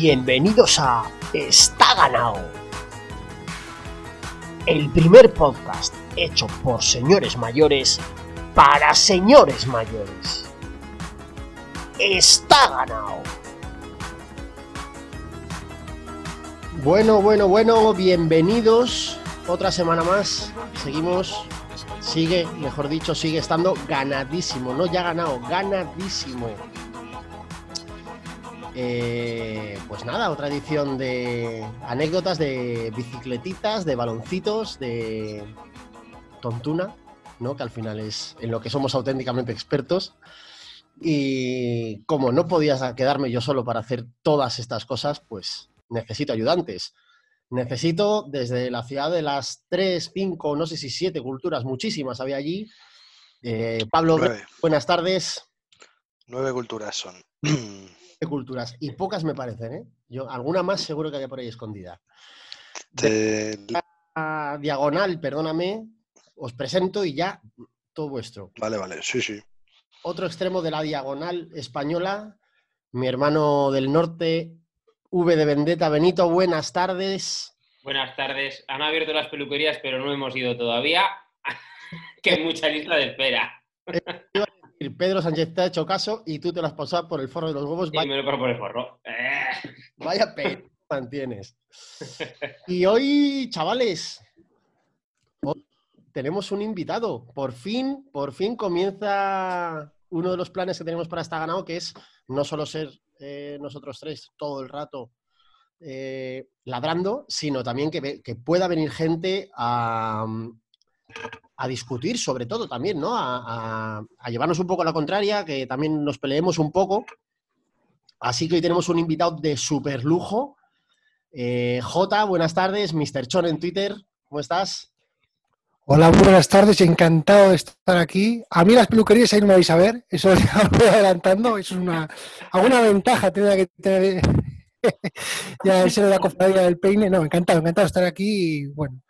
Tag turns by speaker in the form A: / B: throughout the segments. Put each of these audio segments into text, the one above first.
A: Bienvenidos a Está ganado. El primer podcast hecho por señores mayores para señores mayores. Está ganado. Bueno, bueno, bueno, bienvenidos. Otra semana más. Seguimos. Sigue, mejor dicho, sigue estando ganadísimo. No ya ganado, ganadísimo. Eh, pues nada, otra edición de anécdotas de bicicletitas, de baloncitos, de tontuna, ¿no? Que al final es en lo que somos auténticamente expertos. Y como no podía quedarme yo solo para hacer todas estas cosas, pues necesito ayudantes. Necesito desde la ciudad de las tres, cinco, no sé si siete culturas, muchísimas había allí. Eh, Pablo,
B: Nueve.
A: buenas tardes.
B: Nueve culturas son.
A: de culturas y pocas me parecen, ¿eh? Yo, alguna más seguro que haya por ahí escondida.
B: De-
A: A diagonal, perdóname, os presento y ya todo vuestro.
B: Vale, vale, sí, sí.
A: Otro extremo de la diagonal española, mi hermano del norte, V de Vendetta, Benito, buenas tardes.
C: Buenas tardes. Han abierto las peluquerías, pero no hemos ido todavía. que hay mucha lista de espera.
A: Pedro Sánchez te ha hecho caso y tú te lo has pasado por el forro de los huevos.
C: Y
A: Vaya,
C: me lo paro por el forro. Eh.
A: vaya pe- mantienes. Y hoy, chavales, hoy tenemos un invitado. Por fin, por fin comienza uno de los planes que tenemos para esta ganado, que es no solo ser eh, nosotros tres todo el rato eh, ladrando, sino también que pueda venir gente a, a discutir sobre todo también, ¿no? A, llevarnos un poco a la contraria, que también nos peleemos un poco. Así que hoy tenemos un invitado de super lujo. Eh, J, buenas tardes, Mr. Chon en Twitter, ¿cómo estás?
D: Hola, buenas tardes, encantado de estar aquí. A mí las peluquerías ahí no me vais a ver, eso lo voy adelantando, eso es una alguna ventaja tendría que tener ya ser de la cofradía del peine. No, encantado, encantado de estar aquí y bueno,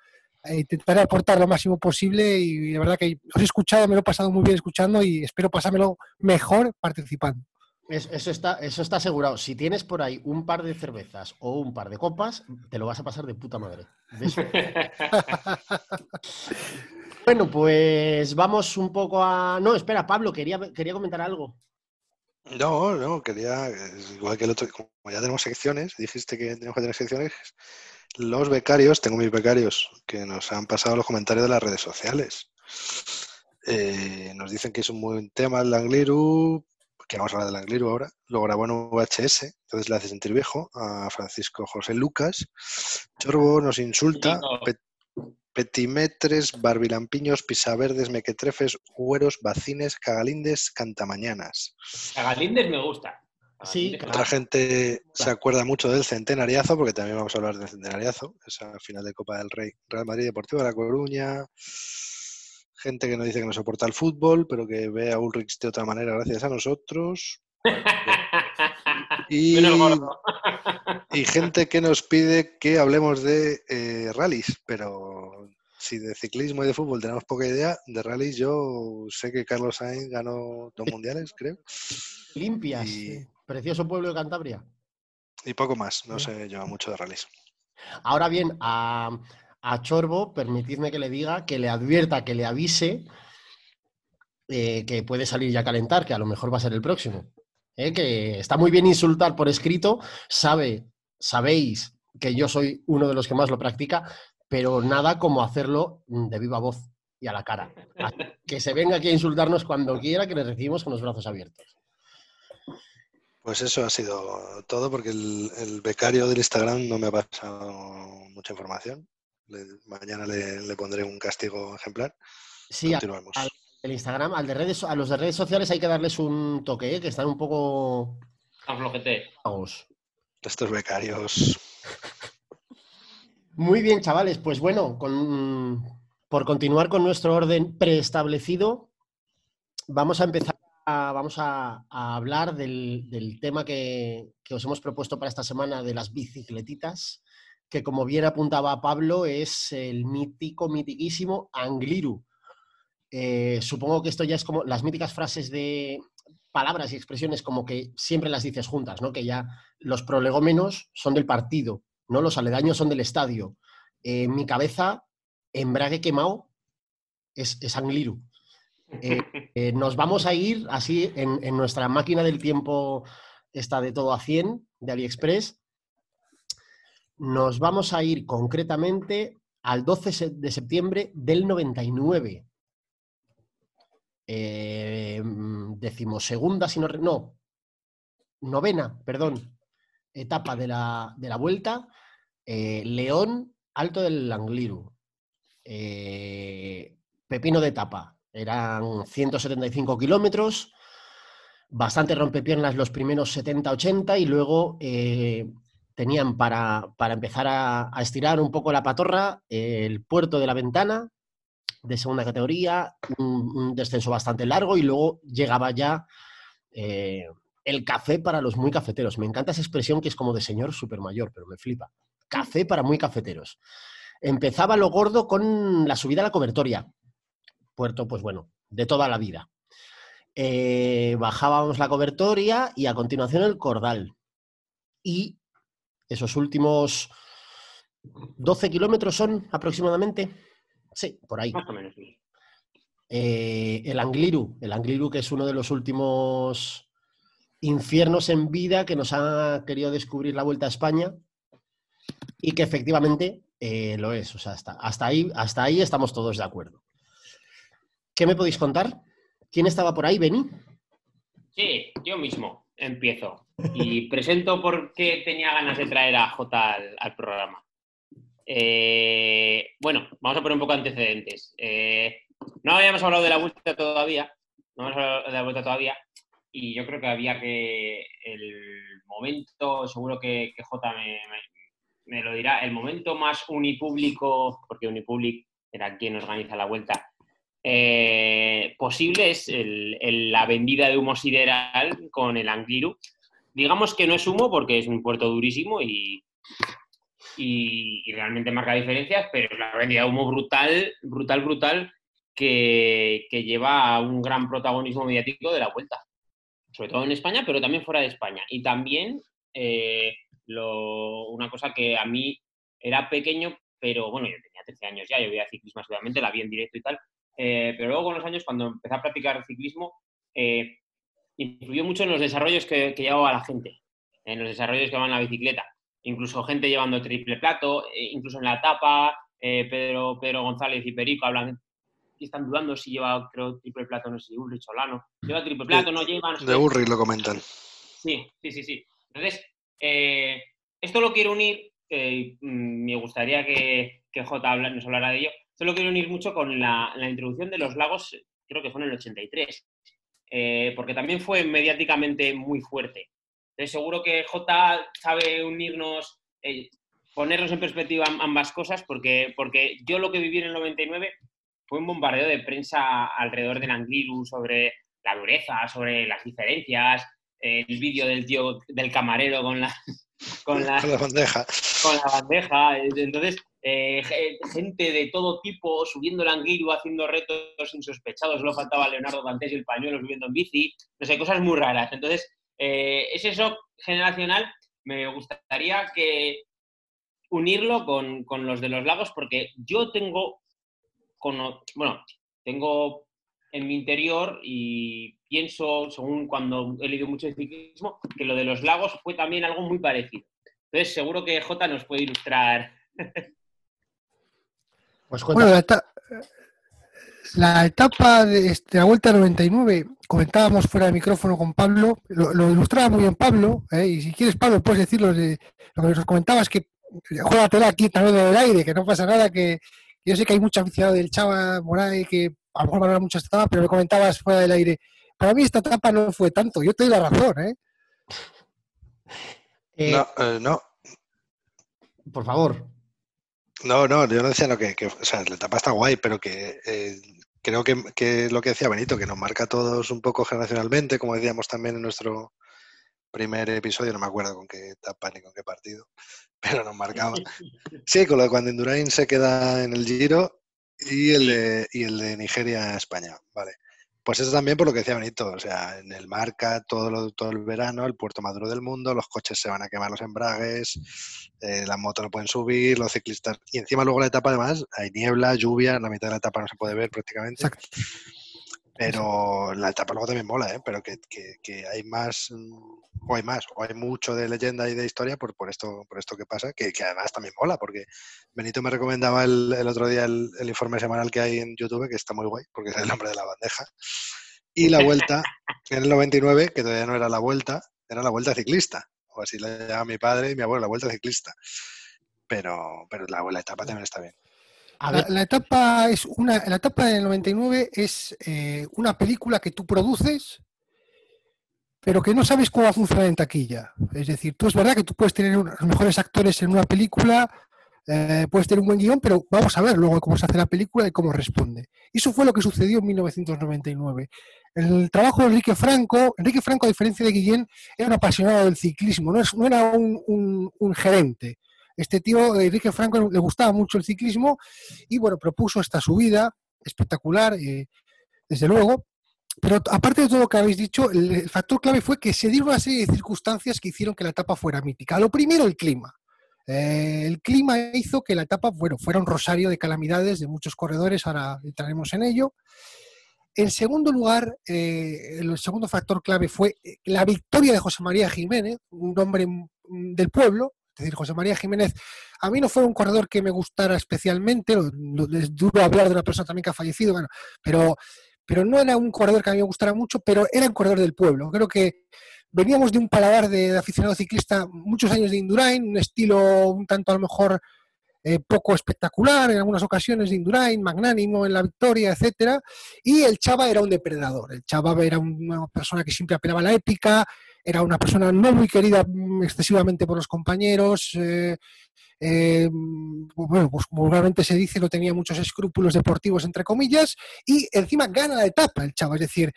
D: intentaré aportar lo máximo posible y de verdad que os he escuchado, me lo he pasado muy bien escuchando y espero pasármelo mejor participando.
A: Es- Eso está, eso está asegurado. Si tienes por ahí un par de cervezas o un par de copas, te lo vas a pasar de puta madre. De eso- Bueno, pues vamos un poco a... No, espera, Pablo, quería, quería comentar algo.
B: No, no, quería, es igual que el otro, como ya tenemos secciones, dijiste que tenemos que tener secciones, los becarios, tengo mis becarios que nos han pasado los comentarios de las redes sociales. Eh, nos dicen que es un buen tema el Langliru, que vamos a hablar del Langliru ahora, lo grabó en VHS, entonces le hace sentir viejo a Francisco José Lucas. Chorbo nos insulta, petimetres, barbilampiños, pisaverdes, mequetrefes, hueros, bacines, cagalindes, cantamañanas.
C: A Galíndez me gusta.
A: Sí, claro.
B: Otra gente se acuerda mucho del centenariazo, porque también vamos a hablar del centenariazo, esa final de Copa del Rey, Real Madrid Deportivo de La Coruña. Gente que nos dice que no soporta el fútbol, pero que ve a Ulrich de otra manera gracias a nosotros. Y, y gente que nos pide que hablemos de eh, rallies, pero si de ciclismo y de fútbol tenemos poca idea, de rallies yo sé que Carlos Sainz ganó dos mundiales, creo,
A: Limpias,
B: Y-
A: precioso pueblo de Cantabria.
B: y poco más, no sé yo mucho de rallies.
A: Ahora bien, a, a Chorbo, permitidme que le diga, que le advierta, que le avise eh, que puede salir ya a calentar, que a lo mejor va a ser el próximo. Eh, que está muy bien insultar por escrito, sabe, sabéis que yo soy uno de los que más lo practica, pero nada como hacerlo de viva voz y a la cara. Que se venga aquí a insultarnos cuando quiera, que le recibimos con los brazos abiertos.
B: Pues eso ha sido todo porque el, el becario del Instagram no me ha pasado mucha información. Le- mañana le, le pondré un castigo ejemplar.
A: Sí,
B: Continuamos.
A: al- el Instagram, al de redes, a los de redes sociales hay que darles un toque, eh, que están un poco
C: Tan flojete.
A: vagos.
B: Estos becarios.
A: Muy bien, chavales. Pues bueno, con- por continuar con nuestro orden preestablecido, vamos a empezar vamos a, hablar del, tema que, os hemos propuesto para esta semana de las bicicletitas, que como bien apuntaba Pablo, es el mítico, mitiquísimo Angliru. Eh, supongo que esto ya es como las míticas frases de palabras y expresiones como que siempre las dices juntas, ¿no? Que ya los prolegómenos son del partido, ¿no? Los aledaños son del estadio. en mi cabeza, embrague quemado es, es Angliru. Eh, eh, nos vamos a ir así en, en nuestra máquina del tiempo, esta de todo a 100 de AliExpress. Nos vamos a ir concretamente al 12 se- de septiembre del 99. Eh, decimosegunda, si no, no, novena, perdón, etapa de la, de la vuelta. eh, León, Alto del Angliru. Eh, pepino de etapa. Eran 175 kilómetros, bastante rompepiernas los primeros 70-80 y luego eh, tenían para, para empezar a, a estirar un poco la patorra el puerto de la ventana de segunda categoría, un, descenso bastante largo y luego llegaba ya eh, el café para los muy cafeteros. Me encanta esa expresión que es como de señor super mayor, pero me flipa. Café para muy cafeteros. Empezaba lo gordo con la subida a la cobertoria. Puerto, pues bueno, de toda la vida. Eh, bajábamos la cobertoria y a continuación el cordal. Y esos últimos 12 kilómetros son aproximadamente. Sí, por ahí.
C: Más o menos.
A: Eh, el Angliru, el Angliru que es uno de los últimos infiernos en vida que nos ha querido descubrir la Vuelta a España y que efectivamente eh, lo es. O sea, hasta, hasta, ahí, hasta ahí estamos todos de acuerdo. ¿Qué me podéis contar? ¿Quién estaba por ahí, Beni?
C: Sí, yo mismo empiezo. Y presento por qué tenía ganas de traer a Jota al, programa. Eh, bueno, vamos a poner un poco de antecedentes. Eh, no habíamos hablado de la vuelta todavía. No habíamos hablado de la vuelta todavía. Y yo creo que había que el momento, seguro que, que me, me- me lo dirá, el momento más unipúblico, porque Unipublic era quien organiza la vuelta, eh, posible es la vendida de humo sideral con el Angliru. Digamos que no es humo porque es un puerto durísimo y, realmente marca diferencias, pero es la vendida de humo brutal, brutal, brutal, que, lleva a un gran protagonismo mediático de la vuelta. Sobre todo en España, pero también fuera de España. Y también eh, una cosa que a mí era pequeño, pero bueno, yo tenía 13 años ya, yo veía ciclismo seguramente, la vi en directo y tal, eh, pero luego con los años, cuando empecé a practicar ciclismo, eh, influyó mucho en los desarrollos que, que llevaba la gente, en los desarrollos que van en la bicicleta. Incluso gente llevando triple plato, eh, incluso en la etapa, eh, Pedro, Pedro González y Perico hablan y están dudando si lleva, creo, triple plato, no sé si Ulrich Solano. Lleva triple plato, no lleva, no sé
B: De. Urri lo comentan.
C: Sí, sí, sí, sí. Entonces, eh, esto lo quiero unir, eh, mm, me gustaría que, que J nos hablara de ello, lo quiero unir mucho con la, la introducción de los lagos, creo que fue en el 83, eh, porque también fue mediáticamente muy fuerte. Entonces, seguro que J sabe unirnos, eh, ponernos en perspectiva am- ambas cosas, porque, porque yo lo que viví en el 99 fue un bombardeo de prensa alrededor del Angliru sobre la dureza, sobre las diferencias, el vídeo del tío, del camarero con la, con la,
B: Con la bandeja.
C: con la bandeja. Entonces, eh, ge- gente de todo tipo subiendo el Angliru, haciendo retos insospechados. Solo faltaba Leonardo Dantes y el pañuelo subiendo en bici. No sé, cosas muy raras. Entonces, eh, ese shock generacional me gustaría que unirlo con, los de los lagos porque yo tengo, bueno, tengo en mi interior y pienso, según cuando he leído mucho de ciclismo, que lo de los lagos fue también algo muy parecido. Entonces, seguro que Jota nos puede ilustrar.
A: Pues
D: Bueno, la, eta- la etapa de este, la Vuelta 99, comentábamos fuera de micrófono con Pablo, lo, lo ilustraba muy bien Pablo, ¿eh? y si quieres, Pablo, puedes decirlo, de, lo que nos comentabas, que juégatela aquí también en el aire, que no pasa nada, que yo sé que hay mucha aficionado del Chava Moray que a lo mejor valora mucho esta etapa, pero me comentabas fuera del aire. Para mí esta etapa no fue tanto, yo te doy la razón, ¿eh?
A: Eh,
B: No, eh, no,
A: Por favor.
B: No, no, yo no decía no, que, que, o sea, la etapa está guay, pero que eh, creo que, que lo que decía Benito, que nos marca a todos un poco generacionalmente, como decíamos también en nuestro primer episodio, no me acuerdo con qué etapa ni con qué partido, pero nos marcaba. Sí, con lo de cuando Indurain se queda en el Giro y el de, y el de Nigeria-España, vale. Pues eso también por lo que decía Benito, o sea, en el marca todo, lo, todo el verano, el puerto maduro del mundo, los coches se van a quemar los embragues, eh, las motos no pueden subir, los ciclistas, y encima luego la etapa además hay niebla, lluvia, en la mitad de la etapa no se puede ver prácticamente.
D: Exacto.
B: Pero la etapa luego también mola, ¿eh? Pero que, que- que hay más, mm, o hay más, o hay mucho de leyenda y de historia por, por esto por esto que pasa, que, que además también mola, porque Benito me recomendaba el, el otro día el, el informe semanal que hay en YouTube, que está muy guay, porque es el nombre de la bandeja. Y la vuelta, en el 99, que todavía no era la vuelta, era la vuelta ciclista, o así la llamaba mi padre y mi abuelo, la vuelta ciclista. Pero, pero la, la etapa también está bien.
A: A
D: La, etapa es una, la etapa del 99 es eh, una película que tú produces, pero que no sabes cómo va a funcionar en taquilla. Es decir, tú es verdad que tú puedes tener un- los mejores actores en una película, eh, puedes tener un buen guion, pero vamos a ver luego cómo se hace la película y cómo responde. Eso fue lo que sucedió en 1999. El trabajo de Enrique Franco, Enrique Franco, a diferencia de Guillén, era un apasionado del ciclismo, no, es- no era un, un- un gerente. Este tío, Enrique Franco, le gustaba mucho el ciclismo y bueno, propuso esta subida espectacular, eh, desde luego. Pero aparte de todo lo que habéis dicho, el, factor clave fue que se dieron una serie de circunstancias que hicieron que la etapa fuera mítica. Lo primero, el clima. Eh, el clima hizo que la etapa bueno, fuera un rosario de calamidades de muchos corredores, ahora entraremos en ello. En segundo lugar, eh, el segundo factor clave fue la victoria de José María Jiménez, un hombre mm, del pueblo. Es decir, José María Jiménez, a mí no fue un corredor que me gustara especialmente, es duro hablar de una persona también que ha fallecido, bueno, pero, pero no era un corredor que a mí me gustara mucho, pero era un corredor del pueblo. Creo que veníamos de un paladar de, de aficionado ciclista, muchos años de Indurain, un estilo un tanto a lo mejor eh, poco espectacular en algunas ocasiones de Indurain, magnánimo en la victoria, etcétera. Y el Chava era un depredador. El Chava era una persona que siempre apelaba a la épica, era una persona no muy querida mm, excesivamente por los compañeros. eh, eh, bueno, pues como vulgarmente se dice, no tenía muchos escrúpulos deportivos, entre comillas, y encima gana la etapa el Chava. Es decir,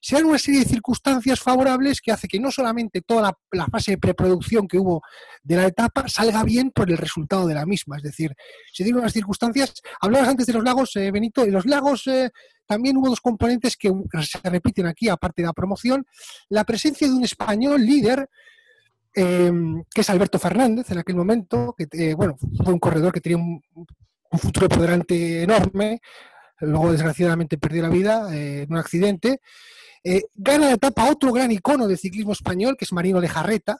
D: se dan una serie de circunstancias favorables que hace que no solamente toda la, la fase de preproducción que hubo de la etapa salga bien por el resultado de la misma. Es decir, se dieron unas circunstancias. Hablabas antes de los lagos, eh, Benito, y los lagos eh, también hubo dos componentes que se repiten aquí, aparte de la promoción. La presencia de un español líder, eh, que es Alberto Fernández en aquel momento, que eh, bueno, fue un corredor que tenía un, un futuro por delante enorme. Luego, desgraciadamente, perdió la vida eh, en un accidente. Eh, gana la etapa otro gran icono del ciclismo español, que es Marino Lejarreta,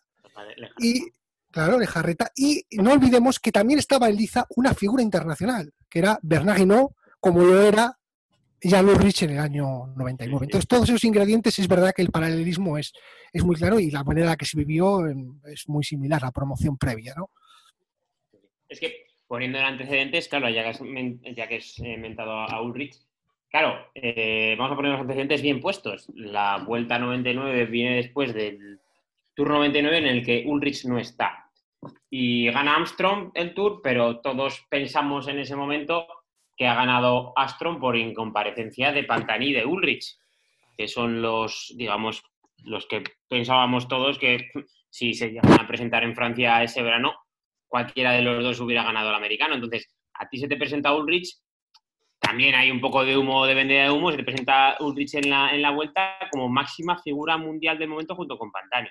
D: y claro, Lejarreta. Y no olvidemos que también estaba en liza una figura internacional, que era Bernard Hinault, como lo era Jan Ulrich en el año 99. Entonces, todos esos ingredientes es verdad que el paralelismo es, es muy claro y la manera en la que se vivió em, es muy similar a la promoción previa, ¿no?
C: Es que poniendo en antecedentes, claro, ya que has, men- ya que has eh, mentado a a Ulrich, claro, eh, vamos a poner los antecedentes bien puestos. La vuelta 99 viene después del Tour 99 en el que Ulrich no está. Y gana Armstrong el Tour, pero todos pensamos en ese momento que ha ganado Armstrong por incomparecencia de Pantani y de Ulrich, que son los, digamos, los que pensábamos todos que si se llegan a presentar en Francia ese verano, cualquiera de los dos hubiera ganado el americano. Entonces, a ti se te presenta Ulrich, también hay un poco de humo, de vendida de humo, se te presenta Ulrich en la, en la vuelta como máxima figura mundial del momento junto con Pantani,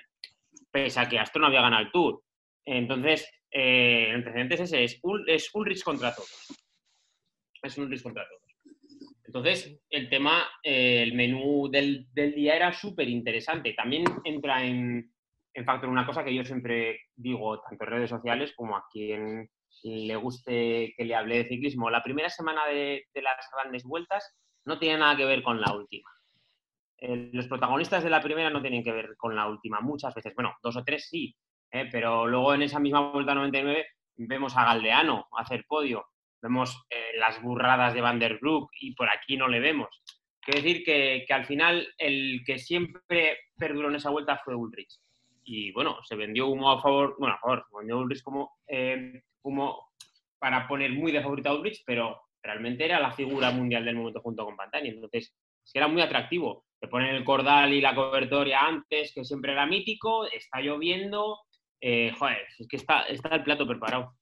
C: pese a que Astro no había ganado el Tour. Entonces, eh, el antecedente es ese, es Ulrich contra todos. Es un Ulrich contra todos. Entonces, el tema, eh, el menú del, del día era súper interesante. También entra en, en factor una cosa que yo siempre digo, tanto en redes sociales como a quien le guste que le hable de ciclismo. La primera semana de, de las grandes vueltas no tiene nada que ver con la última. Eh, los protagonistas de la primera no tienen que ver con la última, muchas veces. Bueno, dos o tres sí, eh, pero luego en esa misma vuelta 99 vemos a Galdeano hacer podio, vemos eh, las burradas de Van der Broek y por aquí no le vemos. Quiero decir que, que al final el que siempre perduró en esa vuelta fue Ulrich. Y bueno, se vendió humo a favor, bueno, a favor, se vendió Ulrich como eh, humo para poner muy de favorito a Ulrich, pero realmente era la figura mundial del momento junto con Pantani. Entonces, es que era muy atractivo. Te ponen el cordal y la cobertoria antes, que siempre era mítico, está lloviendo. eh, joder, es que está, está el plato preparado.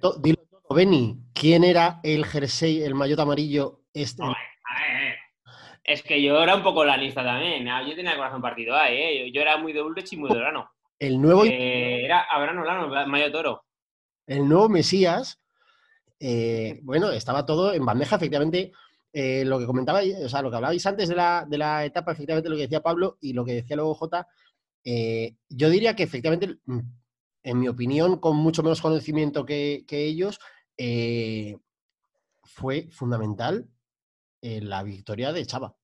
A: to- dilo Benny, ¿quién era el jersey, el maillot amarillo? Este,
C: a ver, a ver. Es que yo era un poco lanista también. Ah, Yo tenía el corazón partido ahí, ¿eh? Yo era muy de Ulrich y muy de Olano.
A: El nuevo,
C: Eh, era Abraham Olano, Mayo Toro.
A: el nuevo Mesías, eh, bueno, estaba todo en bandeja, efectivamente. eh, lo que comentaba, o sea, lo que hablabais antes de la, de la etapa, efectivamente lo que decía Pablo y lo que decía luego Jota, eh, yo diría que efectivamente, mm, en mi opinión, con mucho menos conocimiento que, que ellos, eh, fue fundamental eh, la victoria de Chava.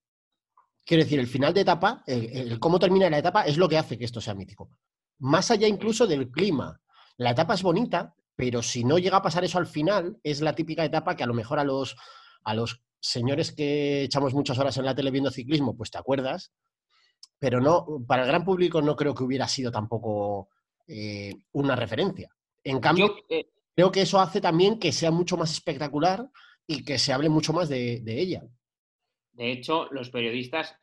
A: Quiero decir, el final de etapa, el, cómo termina la etapa, es lo que hace que esto sea mítico. Más allá incluso del clima. La etapa es bonita, pero si no llega a pasar eso al final, es la típica etapa que a lo mejor a los, a los señores que echamos muchas horas en la tele viendo ciclismo, pues te acuerdas, pero no, para el gran público no creo que hubiera sido tampoco eh, una referencia. En cambio, creo que eso hace también que sea mucho más espectacular y que se hable mucho más de, de ella.
C: de hecho, los periodistas,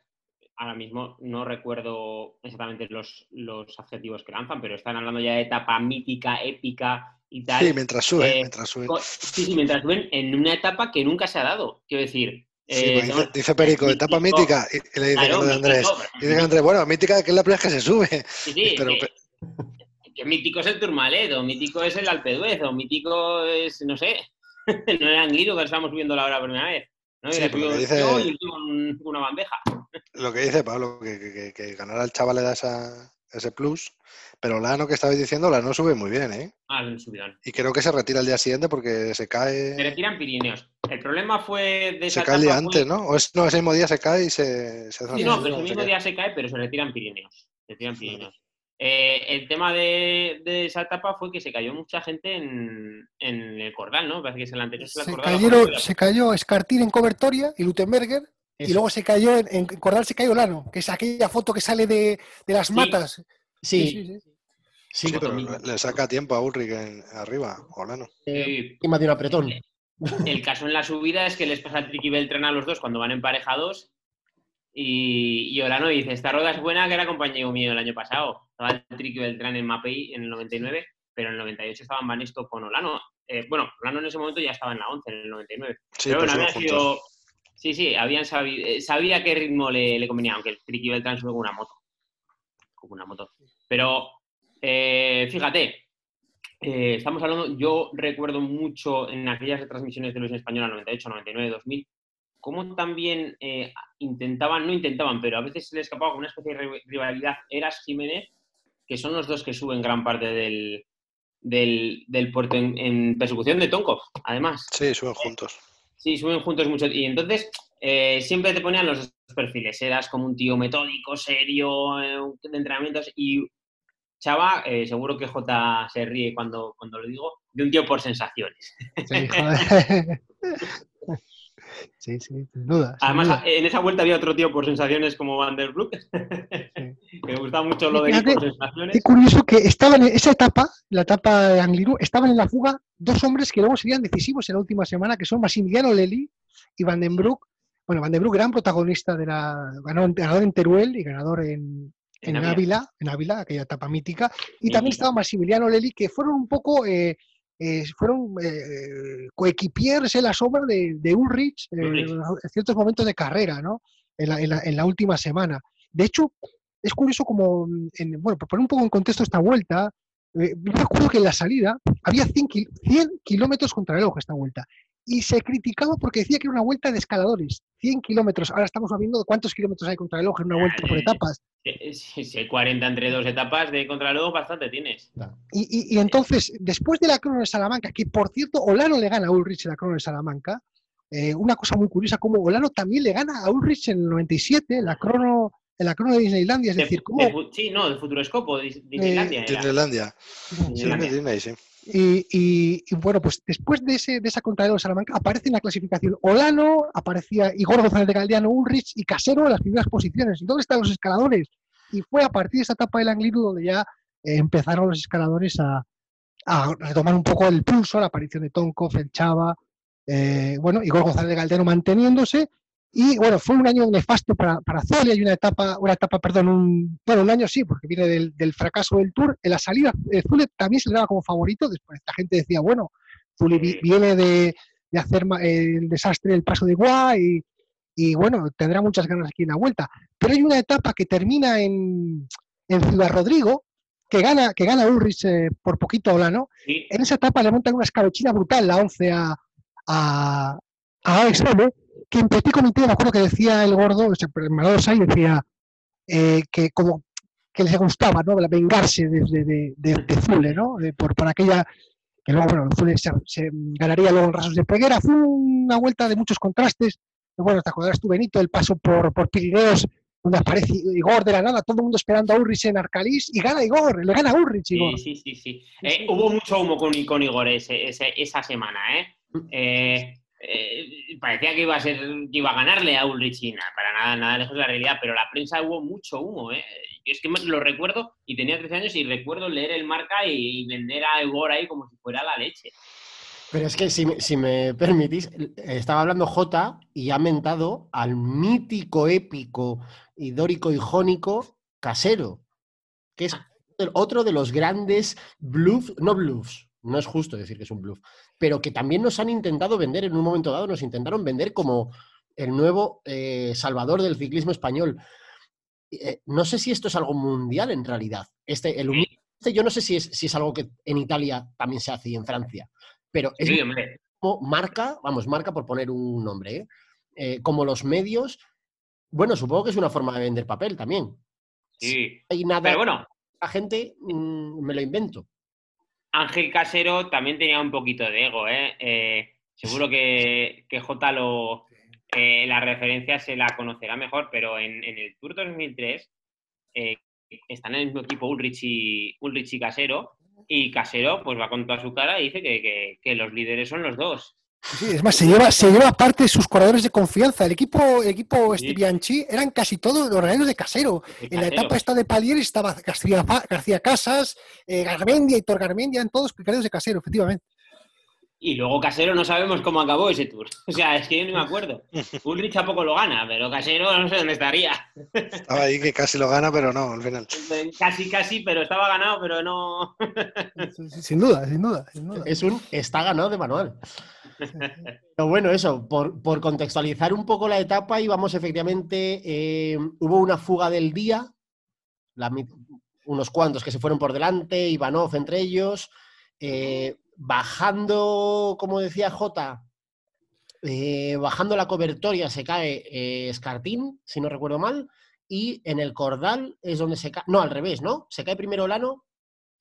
C: ahora mismo no recuerdo exactamente los, los adjetivos que lanzan, pero están hablando ya de etapa mítica, épica y tal.
B: Sí, mientras sube,
C: Eh,
B: mientras sube.
C: Co- Sí, sí, mientras suben en una etapa que nunca se ha dado. Quiero decir.
B: Sí,
C: eh,
B: pues dice, Perico, etapa mítica. Y, le dice
C: claro,
B: de Andrés.
C: mítico,
B: Y dice Andrés, bueno, mítica que es la primera que se sube.
C: Sí, sí,
B: Pero,
C: que, que mítico es el Tourmalet, o mítico es el Alpe d'Huez, o mítico es, no sé, no era Anguilo que estamos viendo la hora por primera vez. ¿no? Y
B: Sí,
C: la
B: que dice-
C: yo y una bandeja.
B: Lo que dice Pablo, que, que, que- ganar al chaval le da esa- ese plus. Pero Lano, que estabais diciendo, Lano sube muy bien, ¿eh?
C: Ah, subidón.
B: Y creo que se retira el día siguiente porque se
C: Se
B: cae.
C: retiran Pirineos. El problema fue de esa
B: Se cae el día antes, ¿no? O es, no, ese mismo día se cae y se, se hace
C: Sí, no, pero
B: no
C: ese mismo día se cae, pero se retiran Pirineos. Se retiran Pirineos. Eh, el tema de, de esa etapa fue que se cayó mucha gente en, en el Cordal, ¿no? Parece que es el anterior.
D: Se,
C: Cordal,
D: cayeron,
C: la
D: se cayó Escartín en Cobertoria y Lutenberger. Y luego se cayó en, en Cordal se cayó Lano, que es aquella foto que sale de, de las
C: Sí.
D: matas.
A: Sí,
D: sí, sí.
A: sí,
B: Sí, pero le saca tiempo a Ulrich en- arriba, o Lano.
A: eh,
C: Sí,
A: encima de un apretón.
C: El caso en la subida es que les pasa el Tricky Beltrán a los dos cuando van emparejados y, y Olano dice, esta rueda es buena que era compañero mío el año pasado. Estaba el Tricky Beltrán en Mapei en el 99, pero en el 98 estaban Banesto con Olano. Eh, bueno, Olano en ese momento ya estaba en la 11, en el 99.
B: Sí,
C: pero bueno,
B: pues
C: había
B: suben juntos.
C: sido... Sí, sí, habían sabido, eh, sabía qué ritmo le, le convenía, aunque el Tricky Beltrán sube con una moto. Con una moto. Pero, eh, fíjate, eh, estamos hablando, yo recuerdo mucho en aquellas retransmisiones de televisión española 98, 99, 2000, cómo también eh, intentaban, no intentaban, pero a veces se les escapaba con una especie de ri- rivalidad Eras Jiménez, que son los dos que suben gran parte del, del, del puerto en, en persecución de Tonkov, además.
B: Sí, suben juntos.
C: Sí, suben juntos mucho. Y entonces eh, siempre te ponían los dos perfiles. Eras como un tío metódico, serio, eh, de entrenamientos. Y Chava, eh, seguro que J se ríe cuando, cuando lo digo, de un tío por sensaciones.
D: Sí, joder. sí, sí, sin duda. sin
C: Además,
D: duda.
C: en esa vuelta había otro tío por sensaciones como Van der Broek, que me gustaba mucho lo de por sensaciones.
D: curioso que estaban en esa etapa, la etapa de Angliru, estaban en la fuga dos hombres que luego serían decisivos en la última semana, que son Massimiliano Lely y Van den Broek. Bueno, Van den Broek, gran protagonista de la. ganador, en Teruel y ganador en,
C: En
D: en
C: Ávila.
D: En Ávila, aquella etapa mítica. Y también estaba Massimiliano Lely, que fueron un poco. eh, eh, fueron eh, coequipiers en la sombra de, de Ulrich eh,
C: Ulrich.
D: en ciertos momentos de carrera, ¿no? En la, en la- en la última semana. De hecho, es curioso como, mm, en- bueno, por poner un poco en contexto esta vuelta, eh, yo recuerdo que en la salida había 100, kil- 100 kilómetros contra el reloj esta vuelta. Y se criticaba porque decía que era una vuelta de escaladores, 100 kilómetros. Ahora estamos viendo cuántos kilómetros hay contra el reloj en una vuelta por
C: Eh,
D: etapas.
C: Eh, Si si hay 40 entre dos etapas de contrarreloj, bastante tienes.
D: Y, y- y entonces, después de la crono de Salamanca, que por cierto, Olano le gana a Ulrich en la crono de Salamanca, eh, una cosa muy curiosa, como Olano también le gana a Ulrich en el 97, en la crono, en la crono de Disneylandia. Es
C: De-
D: decir,
C: de
D: cómo...
C: sí, no, de Futuroscopo, de, de Disneylandia era.
B: Disneylandia. Sí,
C: Disneylandia.
B: Disney, sí.
D: Y, y- y, bueno, pues después de, ese, de esa contrarreloj de Salamanca aparece en la clasificación Olano, aparecía Igor González de Galdiano, Ulrich y Casero en las primeras posiciones. ¿Y dónde están los escaladores? Y fue a partir de esa etapa del Angliru donde ya eh, empezaron los escaladores a, a retomar un poco el pulso, la aparición de Tonkov, el Chava, eh, bueno, Igor González de Galdiano manteniéndose. Y bueno, fue un año nefasto para, para Zulia y una etapa, una etapa, perdón, un, bueno, un año sí, porque viene del, del fracaso del Tour. En la salida, eh, Zule también se le daba como favorito, después la gente decía, bueno, Zule viene de, de hacer eh, el desastre del paso de Gua y, y bueno, tendrá muchas ganas aquí en la vuelta. Pero hay una etapa que termina en, en Ciudad Rodrigo, que gana, que gana Ulrich eh, por poquito ¿no?
C: Sí.
D: En esa etapa le montan una escabechina brutal, la 11 a, a, a Alex que en Petit Comité, me acuerdo que decía el gordo, o sea, el Manolo Sai decía eh, que como que les gustaba, ¿no? Vengarse de, de, de, de- de Zule, ¿no? De- por, por aquella que luego, bueno, Zule se, se ganaría luego en Rasos de Peguera. Fue una vuelta de muchos contrastes. Bueno, te acordarás tú, Benito, el paso por, por Pirineos, donde aparece Igor de la nada, todo el mundo esperando a Ulrich en Arcalís, y gana Igor, le gana a Ulrich, Igor.
C: Sí, sí, sí, sí.
D: Sí,
C: Eh,
D: sí.
C: Hubo mucho humo con, con Igor ese- ese- esa semana, ¿eh? Eh, eh, Parecía que iba a ser, que iba a ganarle a Ulrich nada, para nada, nada lejos de la realidad, pero la prensa hubo mucho humo, ¿eh? Yo es que me- lo recuerdo y tenía 13 años y recuerdo leer el marca y, vender a Igor ahí como si fuera la leche.
A: Pero es que si, me- si me permitís, estaba hablando J y ha mentado al mítico, épico y dórico y jónico casero, que es el otro de los grandes bluffs, no bluffs, no es justo decir que es un bluff, pero que también nos han intentado vender en un momento dado, nos intentaron vender como el nuevo eh, salvador del ciclismo español. Eh, no sé si esto es algo mundial en realidad. Este, el humilde, este yo no sé si es, si es algo que en Italia también se hace y en Francia, pero es
C: Sí,
A: como marca, vamos, marca por poner un nombre, ¿eh? Eh, como los medios, bueno, supongo que es una forma de vender papel también.
C: Sí.
A: Hay nada,
C: Pero bueno,
A: la gente mm, me lo invento.
C: Ángel Casero también tenía un poquito de ego, ¿eh? Eh, seguro que, que J lo, eh, la referencia se la conocerá mejor, pero en, en el Tour 2003 eh, están en el mismo equipo Ulrich y, Ulrich y Casero, y Casero pues va con toda su cara y dice que, que- que los líderes son los dos.
D: Sí, es más, se lleva, se lleva aparte sus corredores de confianza. El equipo, el equipo
C: Sí.
D: este Bianchi eran casi todos los organizadores de casero.
C: de
D: En la etapa esta de Palier estaba García, García Casas, eh, Garmendia, Hitor Garmendia, en todos picarios de casero, efectivamente.
C: Y luego Casero no sabemos cómo acabó ese Tour. O sea, es que yo ni me acuerdo. Ulrich a poco lo gana, pero Casero no sé dónde estaría.
B: Estaba ahí que casi lo gana, pero no, al final.
C: Casi, casi, pero estaba ganado, pero no.
D: Sin duda, sin duda, sin duda.
A: Es un está ganado de manual. Pero bueno, eso, por, por contextualizar un poco la etapa, íbamos efectivamente, eh, hubo una fuga del día, la unos cuantos que se fueron por delante, Ivanov entre ellos, eh, bajando, como decía Jota, eh, bajando la cobertoria se cae eh, Escartín, si no recuerdo mal, y en el Cordal es donde se cae, no, al revés, ¿no? Se cae primero Lano,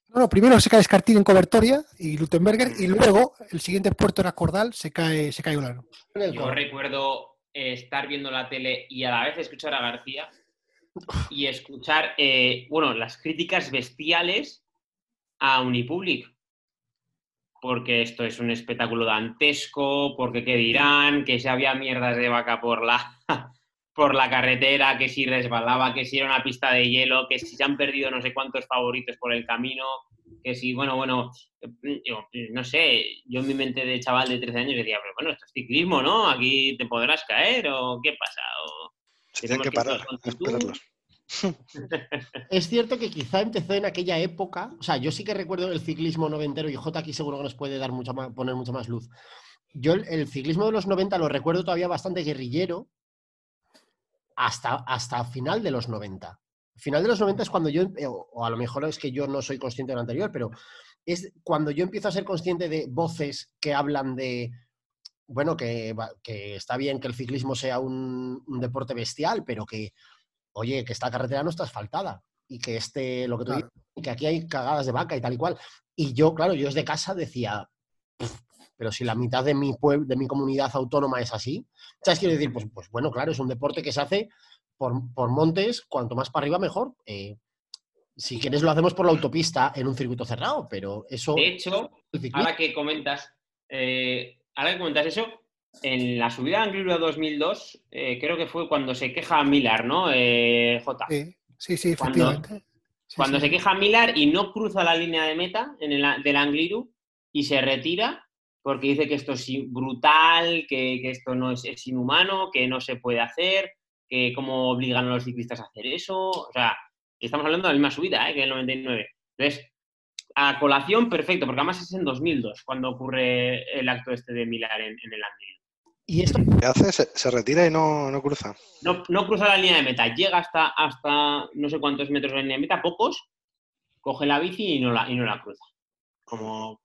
D: No, no, primero se cae Escartín en Cobertoria y Lutenberger, y luego el siguiente puerto era Cordal, se cae, se cae Olano.
C: Yo recuerdo eh, estar viendo la tele y a la vez escuchar a García y escuchar, eh, bueno, las críticas bestiales a Unipublic. Porque esto es un espectáculo dantesco, porque qué dirán, que si había mierdas de vaca por la, por la carretera, que si resbalaba, que si era una pista de hielo, que si se han perdido no sé cuántos favoritos por el camino, que si, bueno, bueno, yo, eh, no sé, yo en mi mente de chaval de 13 años decía, pero bueno, esto es ciclismo, ¿no? Aquí te podrás caer o qué pasa. O,
B: Se tienen que parar, a esperarlos.
A: Es cierto que quizá empezó en aquella época, o sea, yo sí que recuerdo el ciclismo noventero y J aquí seguro que nos puede dar mucha más, poner mucha más luz. Yo el, ciclismo de los 90 lo recuerdo todavía bastante guerrillero hasta, hasta final de los 90. Final de los 90 es cuando yo, o a lo mejor es que yo no soy consciente de lo anterior, pero es cuando yo empiezo a ser consciente de voces que hablan de, bueno, que, que está bien que el ciclismo sea un deporte bestial, pero que, oye, que esta carretera no está asfaltada y que este, lo que tú
D: Claro.
A: dices, que aquí hay cagadas de vaca y tal y cual. Y yo, claro, yo desde casa decía, "Pf, pero si la mitad de mi pueblo, de mi comunidad autónoma es así, ¿sabes? Quiero decir, pues, pues bueno, claro, es un deporte que se hace por, por montes, cuanto más para arriba mejor. Eh, si quieres lo hacemos por la autopista en un circuito cerrado, pero eso...
C: de hecho, ahora que comentas, eh, ahora que comentas eso, en la subida de Angliru 2002, eh, creo que fue cuando se queja Millar, ¿no? Eh, J.
D: Sí, sí, sí,
C: Cuando-
D: efectivamente. Sí,
C: Cuando
D: sí.
C: se queja Millar y no cruza la línea de meta en el, del Angliru y se retira porque dice que esto es brutal, que, que esto no es, es inhumano, que no se puede hacer, que cómo obligan a los ciclistas a hacer eso. O sea, estamos hablando de la misma subida ¿eh? que en el 99. Entonces, a colación, perfecto, porque además es en 2002 cuando ocurre el acto este de Millar en, en el Angliru.
A: ¿Y esto?
B: ¿Qué hace? Se, se retira y no, no cruza.
C: No, no cruza la línea de meta, llega hasta, hasta no sé cuántos metros de la línea de meta, pocos, coge la bici y no la, y no la cruza. Como,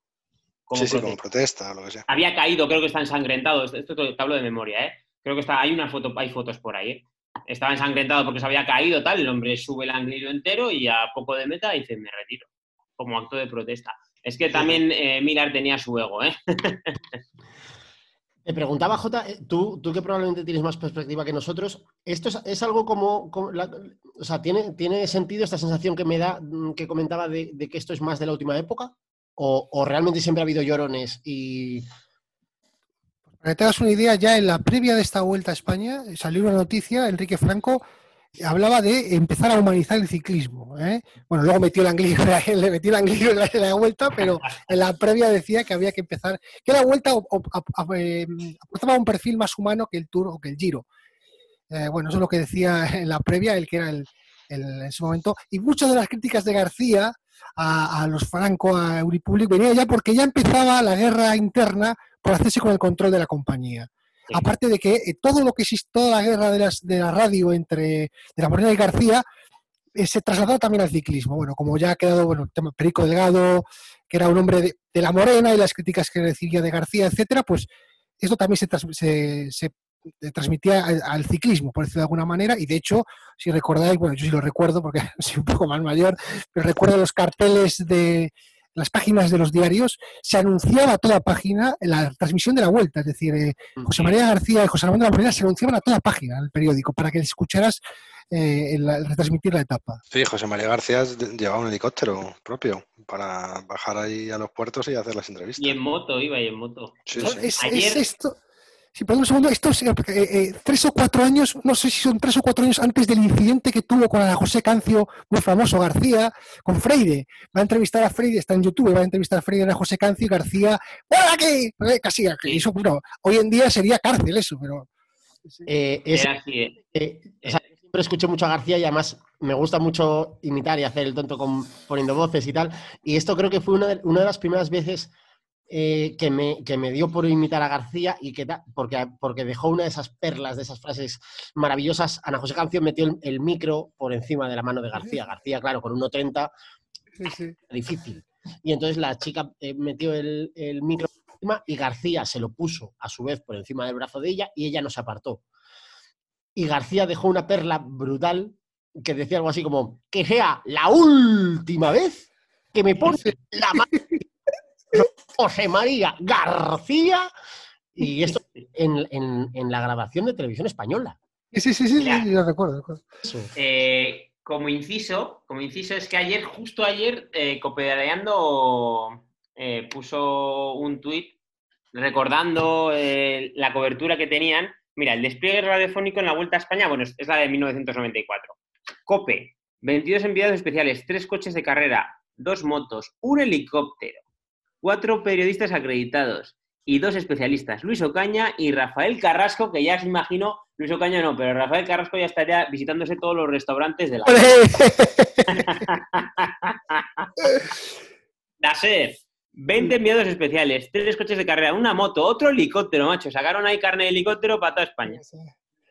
C: como
B: sí, sí,
C: protesta.
B: como protesta o lo que sea.
C: Había caído, creo que está ensangrentado. Esto, te hablo de memoria, ¿eh? Creo que está, hay una foto, hay fotos por ahí, ¿eh? Estaba ensangrentado porque se había caído, tal. El hombre sube el anglilo entero y a poco de meta dice, me retiro. Como acto de protesta. Es que también eh, Miller tenía su ego, ¿eh?
A: Te preguntaba, Jota, eh, tú, tú que probablemente tienes más perspectiva que nosotros, ¿esto es, es algo como, o sea, ¿tiene, ¿tiene sentido esta sensación que me da, mm, que comentaba de, de que esto es más de la última época? ¿O, o realmente siempre ha habido llorones y...
D: Para que te hagas una idea, ya en la previa de esta vuelta a España eh, salió una noticia, Enrique Franco hablaba de empezar a humanizar el ciclismo. ¿eh? Bueno, luego metió el anglillo, le metió el anglillo en la, vuelta, pero en la previa decía que había que empezar, que la vuelta eh, aportaba un perfil más humano que el Tour o que el Giro. Eh, bueno, eso es lo que decía en la previa, el que era el, en ese momento. Y muchas de las críticas de García a, a los Franco, a Euripublic, venía ya porque ya empezaba la guerra interna por hacerse con el control de la compañía. Aparte de que eh, todo lo que existe, toda la guerra de, las, de la radio entre de la Morena y García eh, se trasladó también al ciclismo. Bueno, como ya ha quedado, bueno, el tema Perico Delgado, que era un hombre de, la Morena y las críticas que recibía de García, etcétera, pues esto también se, se- se eh, transmitía al, al ciclismo, por decirlo de alguna manera, y de hecho, si recordáis, bueno, yo sí lo recuerdo porque soy un poco más mayor, pero recuerdo los carteles de las páginas de los diarios, se anunciaba a toda página la transmisión de la vuelta, es decir, eh, José María García y José Ramón de la Morena se anunciaban a toda página en el periódico para que escucharas eh, el- el retransmitir la etapa.
B: Sí, José María García llevaba un helicóptero propio para bajar ahí a los puertos y hacer las entrevistas.
C: Y en moto, iba y en moto.
B: Sí,
D: Son-
B: sí.
D: es,
C: Ayer-
D: es esto. Sí, perdón un segundo, esto es eh, eh, tres o cuatro años, no sé si son tres o cuatro años antes del incidente que tuvo con Ana José Cancio, muy famoso García, con Freire. Va a entrevistar a Freire, está en YouTube, va a entrevistar a Freire a Ana José Cancio y García, ¡Hola aquí! Eh, Casi,
C: Sí.
D: eso, bueno, hoy en día sería cárcel eso, pero.
A: eh, es-
C: ¿eh?
A: eh, o sea, yo siempre escucho mucho a García y además me gusta mucho imitar y hacer el tonto con, poniendo voces y tal. Y esto creo que fue una de, una de las primeras veces eh, que, me, que me dio por imitar a García y que porque, porque dejó una de esas perlas, de esas frases maravillosas. Ana José Canción metió el, el micro por encima de la mano de García. García, claro, con 1.30 difícil. Y entonces la chica eh, metió el, el micro por encima y García se lo puso a su vez por encima del brazo de ella y ella no se apartó. Y García dejó una perla brutal que decía algo así como que sea la última vez que me pone la mano José María García y esto en, en- en la grabación de televisión española.
D: Sí, sí, sí, sí,
C: Mira.
D: sí, lo recuerdo. recuerdo.
C: Eh, como inciso, como inciso es que ayer, justo ayer, eh, Copedaleando eh, puso un tuit recordando eh, la cobertura que tenían. Mira, el despliegue radiofónico en la Vuelta a España, bueno, es, es la de 1994. Cope, 22 enviados especiales, tres coches de carrera, dos motos, un helicóptero, cuatro periodistas acreditados y dos especialistas, Luis Ocaña y Rafael Carrasco, que ya se imagino, Luis Ocaña no, pero Rafael Carrasco ya estaría visitándose todos los restaurantes de la... Daser, 20 enviados especiales, tres coches de carrera, una moto, otro helicóptero, macho. Sacaron ahí carne de helicóptero para toda España.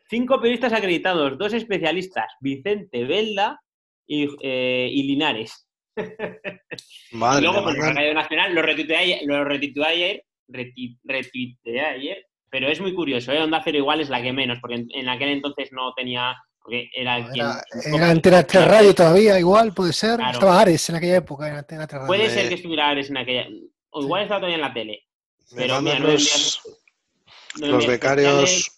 C: Cinco periodistas acreditados, dos especialistas, Vicente, Belda y, eh, y Linares. y
B: Madre
C: luego,
B: mía,
C: pues,
B: mandan-
C: Radio Nacional lo retuiteé ayer, lo retuiteé ayer, reti- retuiteé ayer, pero es muy curioso, ¿eh? Onda Cero igual es la que menos, porque en, en aquel entonces no tenía, porque era el quien...
D: Era, era Antena 3 Radio todavía, igual, puede ser.
C: Claro.
D: Estaba Ares en aquella época, en Antena 3 Radio.
C: Puede
B: Eh,
C: ser que estuviera Ares en aquella... O igual estaba todavía en la tele. Pero mira, no
B: los,
C: envías- no
B: los becarios.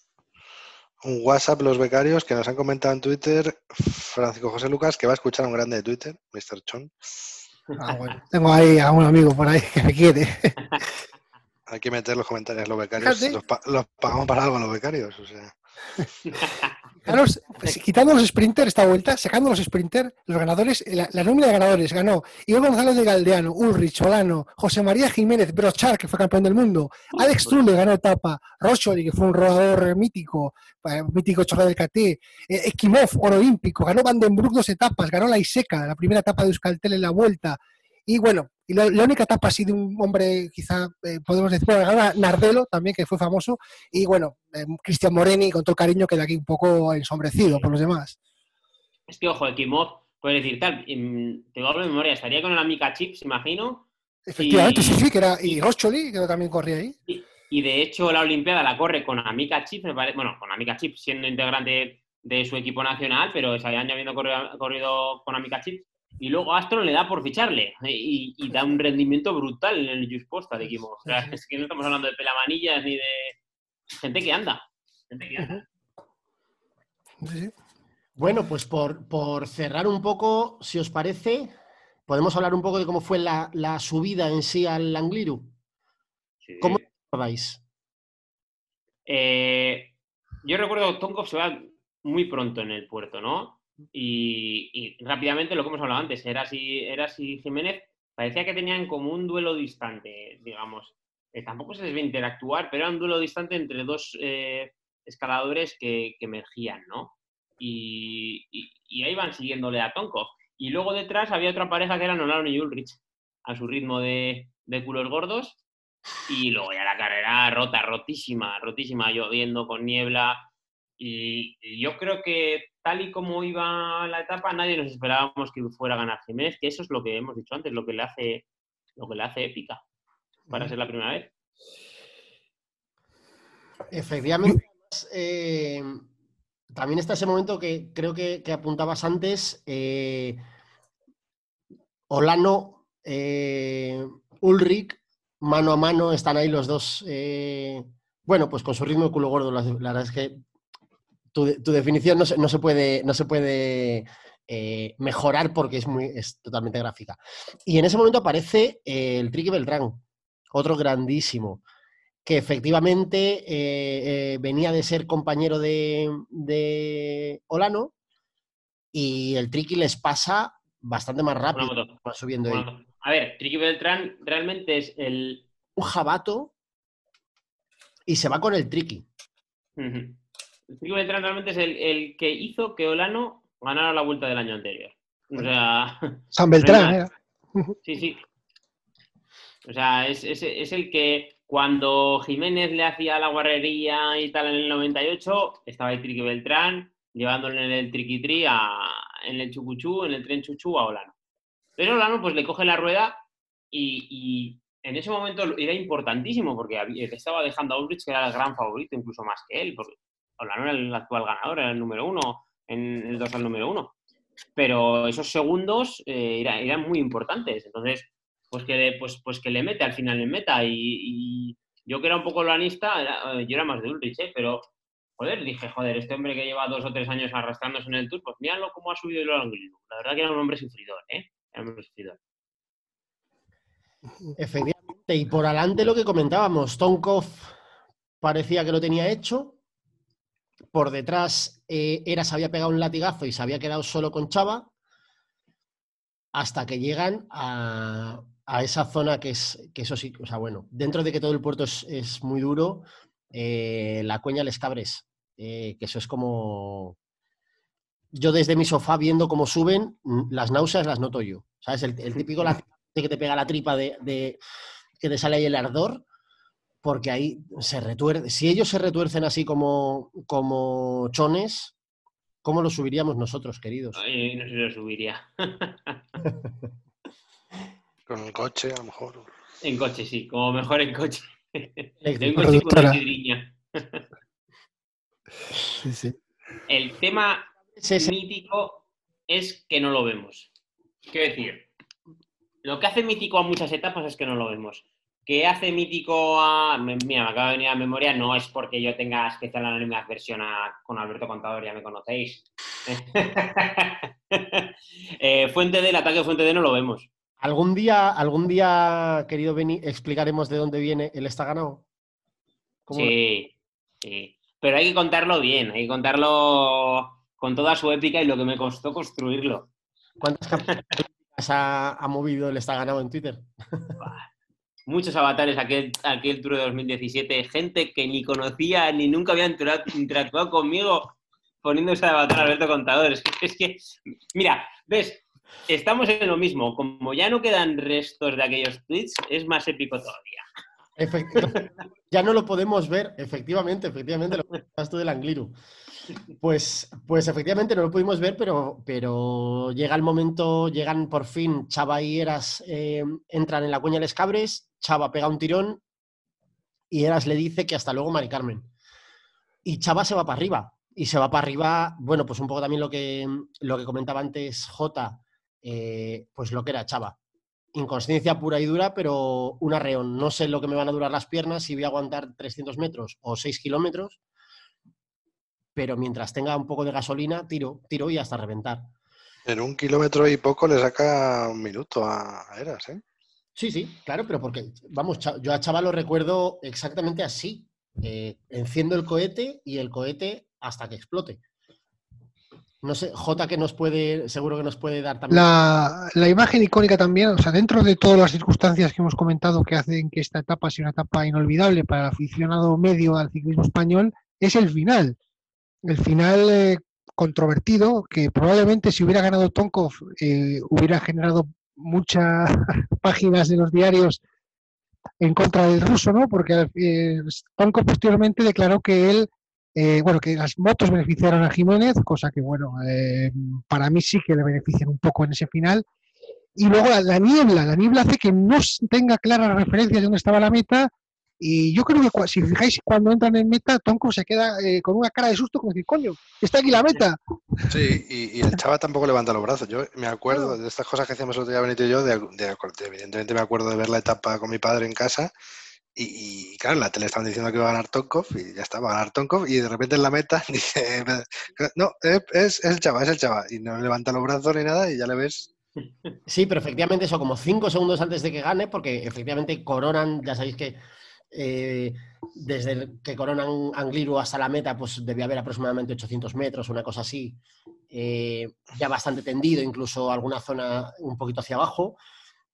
B: Un WhatsApp, los becarios que nos han comentado en Twitter, Francisco José Lucas, que va a escuchar a un grande de Twitter, Mr. Chon.
D: Ah, bueno. Tengo ahí a un amigo por ahí que me quiere.
B: Hay que meter los comentarios, los becarios.
D: Fíjate.
B: Los, pa- los pagamos para algo los becarios. O sea.
D: Fijaros, pues, quitando los sprinters esta vuelta, sacando los sprinters, los ganadores, la, la nómina de ganadores ganó Iván González de Galdeano, Ulrich, Olano, José María Jiménez, Brochar, que fue campeón del mundo, Alex Trulli ganó etapa, Rocholi, que fue un rodador mítico, eh, mítico chorro del KT, eh, Ekimov, oro olímpico, ganó Vandenbroek dos etapas, ganó la Iseca, la primera etapa de Euskaltel en la vuelta, Y bueno, y la, única etapa así de un hombre, quizá eh, podemos decir, bueno, Nardelo también, que fue famoso, y bueno, eh, Cristian Moreni, con todo el cariño, queda aquí un poco ensombrecido por los demás.
C: Es que, ojo, Ekimov, puede decir tal, te hablo de memoria, estaría con el Amica Chips, imagino.
D: Efectivamente, sí, sí, que era, y Roscholi, que también corría ahí.
C: Y, de hecho, la Olimpiada la corre con Amica Chips, me parece, bueno, con Amica Chips siendo integrante de su equipo nacional, pero se habían ya habiendo corrido, corrido con Amica Chips y luego Astro le da por ficharle eh, y, da un rendimiento brutal en el Just Posta de equipo. O sea, es que no estamos hablando de pelamanillas ni de gente que anda. Gente que anda.
A: Bueno, pues por, cerrar un poco, si os parece, podemos hablar un poco de cómo fue la, subida en sí al Angliru. ¿Cómo lo vais?
C: Eh, yo recuerdo que Tonkov se va muy pronto en el puerto, ¿no? Y, rápidamente lo que hemos hablado antes, era si, era Jiménez parecía que tenían como un duelo distante, digamos. Eh, tampoco se les ve interactuar, pero era un duelo distante entre dos eh, escaladores que, emergían, ¿no? Y, ahí van siguiéndole a Tonkov. Y luego detrás había otra pareja que eran Olano y Ulrich, a su ritmo de, de culos gordos. Y luego ya la carrera rota, rotísima, rotísima, lloviendo con niebla. y yo creo que tal y como iba la etapa, nadie nos esperábamos que fuera a ganar Jiménez, que eso es lo que hemos dicho antes, lo que le hace, lo que le hace épica para ser la primera vez.
A: Efectivamente, eh, también está ese momento que creo que, apuntabas antes. Eh, Olano, eh, Ulrich, mano a mano, están ahí los dos. bueno, pues con su ritmo de culo gordo, la verdad es que tu, definición no se, puede, no se puede eh, mejorar porque es, muy, es totalmente gráfica. Y en ese momento aparece eh, el Tricky Beltrán, otro grandísimo, que efectivamente eh, venía de ser compañero de, Olano y el Tricky les pasa bastante más rápido. subiendo
C: A ver, Tricky Beltrán realmente es el...
A: Un jabato y se va con el Tricky.
C: El Beltrán realmente es el, que hizo que Olano ganara la vuelta del año anterior. O sea.
D: San Beltrán, ¿eh?
C: Sí, sí. O sea, es, el que cuando Jiménez le hacía la guarrería y tal en el 98, estaba el Triqui Beltrán llevándole en el Triqui Tri en el Chucuchú, en el tren Chuchú a Olano. Pero Olano pues le coge la rueda y, en ese momento era importantísimo porque estaba dejando a Ulrich que era el gran favorito, incluso más que él, porque no era el actual ganador, era el número uno, en el al número uno. Pero esos segundos eh, eran, muy importantes. Entonces, pues que, pues, pues le mete al final en meta. Y, yo que era un poco lanista, eh, yo era más de Ulrich, ¿eh? pero joder, dije, joder, este hombre que lleva dos o tres años arrastrándose en el Tour, pues míralo cómo ha subido el Angliru. La verdad que era un hombre sufridor, ¿eh? Era un hombre sufridor.
A: Efectivamente, y por adelante lo que comentábamos, Tonkov parecía que lo tenía hecho, por detrás eh, Eras había pegado un latigazo y se había quedado solo con Chava, hasta que llegan a, esa zona que es, que eso sí, o sea, bueno, dentro de que todo el puerto es, muy duro, eh, la Cueña Les Cabres, eh, que eso es como... Yo desde mi sofá viendo cómo suben, mm, las náuseas las noto yo. ¿Sabes? El, típico que te pega la tripa de, que te sale ahí el ardor porque ahí se retuerce. Si ellos se retuercen así como, como chones, ¿cómo lo subiríamos nosotros, queridos?
C: Ay, no se lo subiría.
B: Con el coche, a lo mejor.
C: En coche, sí, como mejor en coche. en coche con sí, sí. El tema mítico es que no lo vemos. Quiero decir, lo que hace mítico a muchas etapas es que no lo vemos. ¿Qué hace mítico a. Mira, me acaba de venir a memoria, no es porque yo tenga especial anónima versión con Alberto Contador, ya me conocéis. Eh, fuente del ataque Fuente D no lo vemos.
A: ¿Algún día, algún día, querido Beni, explicaremos de dónde viene el está ganado?
C: Sí, sí. Pero hay que contarlo bien, hay que contarlo con toda su épica y lo que me costó construirlo.
A: ¿Cuántas campañas ha, ha movido el está ganado en Twitter?
C: muchos avatares aquel, aquel Tour de 2017, gente que ni conocía ni nunca había interactuado conmigo poniéndose a avatar Alberto Contador. Es que, mira, ves, estamos en lo mismo. Como ya no quedan restos de aquellos tweets, es más épico todavía.
A: Efect- ya no lo podemos ver, efectivamente, efectivamente, lo que del Angliru. Pues, pues efectivamente no lo pudimos ver, pero, pero llega el momento, llegan por fin, Chava eh, entran en la cuña de Les Cabres, Chava pega un tirón y Eras le dice que hasta luego, Mari Carmen. Y Chava se va para arriba. Y se va para arriba, bueno, pues un poco también lo que, lo que comentaba antes J, eh, pues lo que era Chava. Inconsciencia pura y dura, pero un arreón. No sé lo que me van a durar las piernas, si voy a aguantar 300 metros o 6 kilómetros, pero mientras tenga un poco de gasolina, tiro, tiro y hasta reventar.
B: En un kilómetro y poco le saca un minuto a Eras, ¿eh?
A: Sí, sí, claro, pero porque, vamos, yo a Chava lo recuerdo exactamente así. Eh, enciendo el cohete y el cohete hasta que explote. No sé, J que nos puede, seguro que nos puede dar también.
D: La, la imagen icónica también, o sea, dentro de todas las circunstancias que hemos comentado que hacen que esta etapa sea una etapa inolvidable para el aficionado medio al ciclismo español, es el final. El final eh, controvertido, que probablemente si hubiera ganado Tonkov eh, hubiera generado muchas páginas de los diarios en contra del ruso, ¿no? Porque eh, posteriormente declaró que él eh, bueno, que las motos beneficiaron a Jiménez, cosa que, bueno, eh, para mí sí que le benefician un poco en ese final. Y luego la, la niebla, la niebla hace que no tenga claras referencias de dónde estaba la meta. Y yo creo que si fijáis, cuando entran en meta, Tonko se queda eh, con una cara de susto, como decir, coño, está aquí la meta.
B: Sí, y, y el Chava tampoco levanta los brazos. Yo me acuerdo de estas cosas que hacíamos el otro día Benito y yo, de, de evidentemente me acuerdo de ver la etapa con mi padre en casa y, y, claro, en la tele estaban diciendo que iba a ganar Tonkov y ya está, va a ganar Tonkov y de repente en la meta dice, no, es, es el Chava, es el Chava y no levanta los brazos ni nada y ya le ves.
A: Sí, pero efectivamente eso, como cinco segundos antes de que gane, porque efectivamente coronan, ya sabéis que eh, desde el que coronan Angliru hasta la meta, pues debía haber aproximadamente 800 metros, una cosa así, eh, ya bastante tendido, incluso alguna zona un poquito hacia abajo,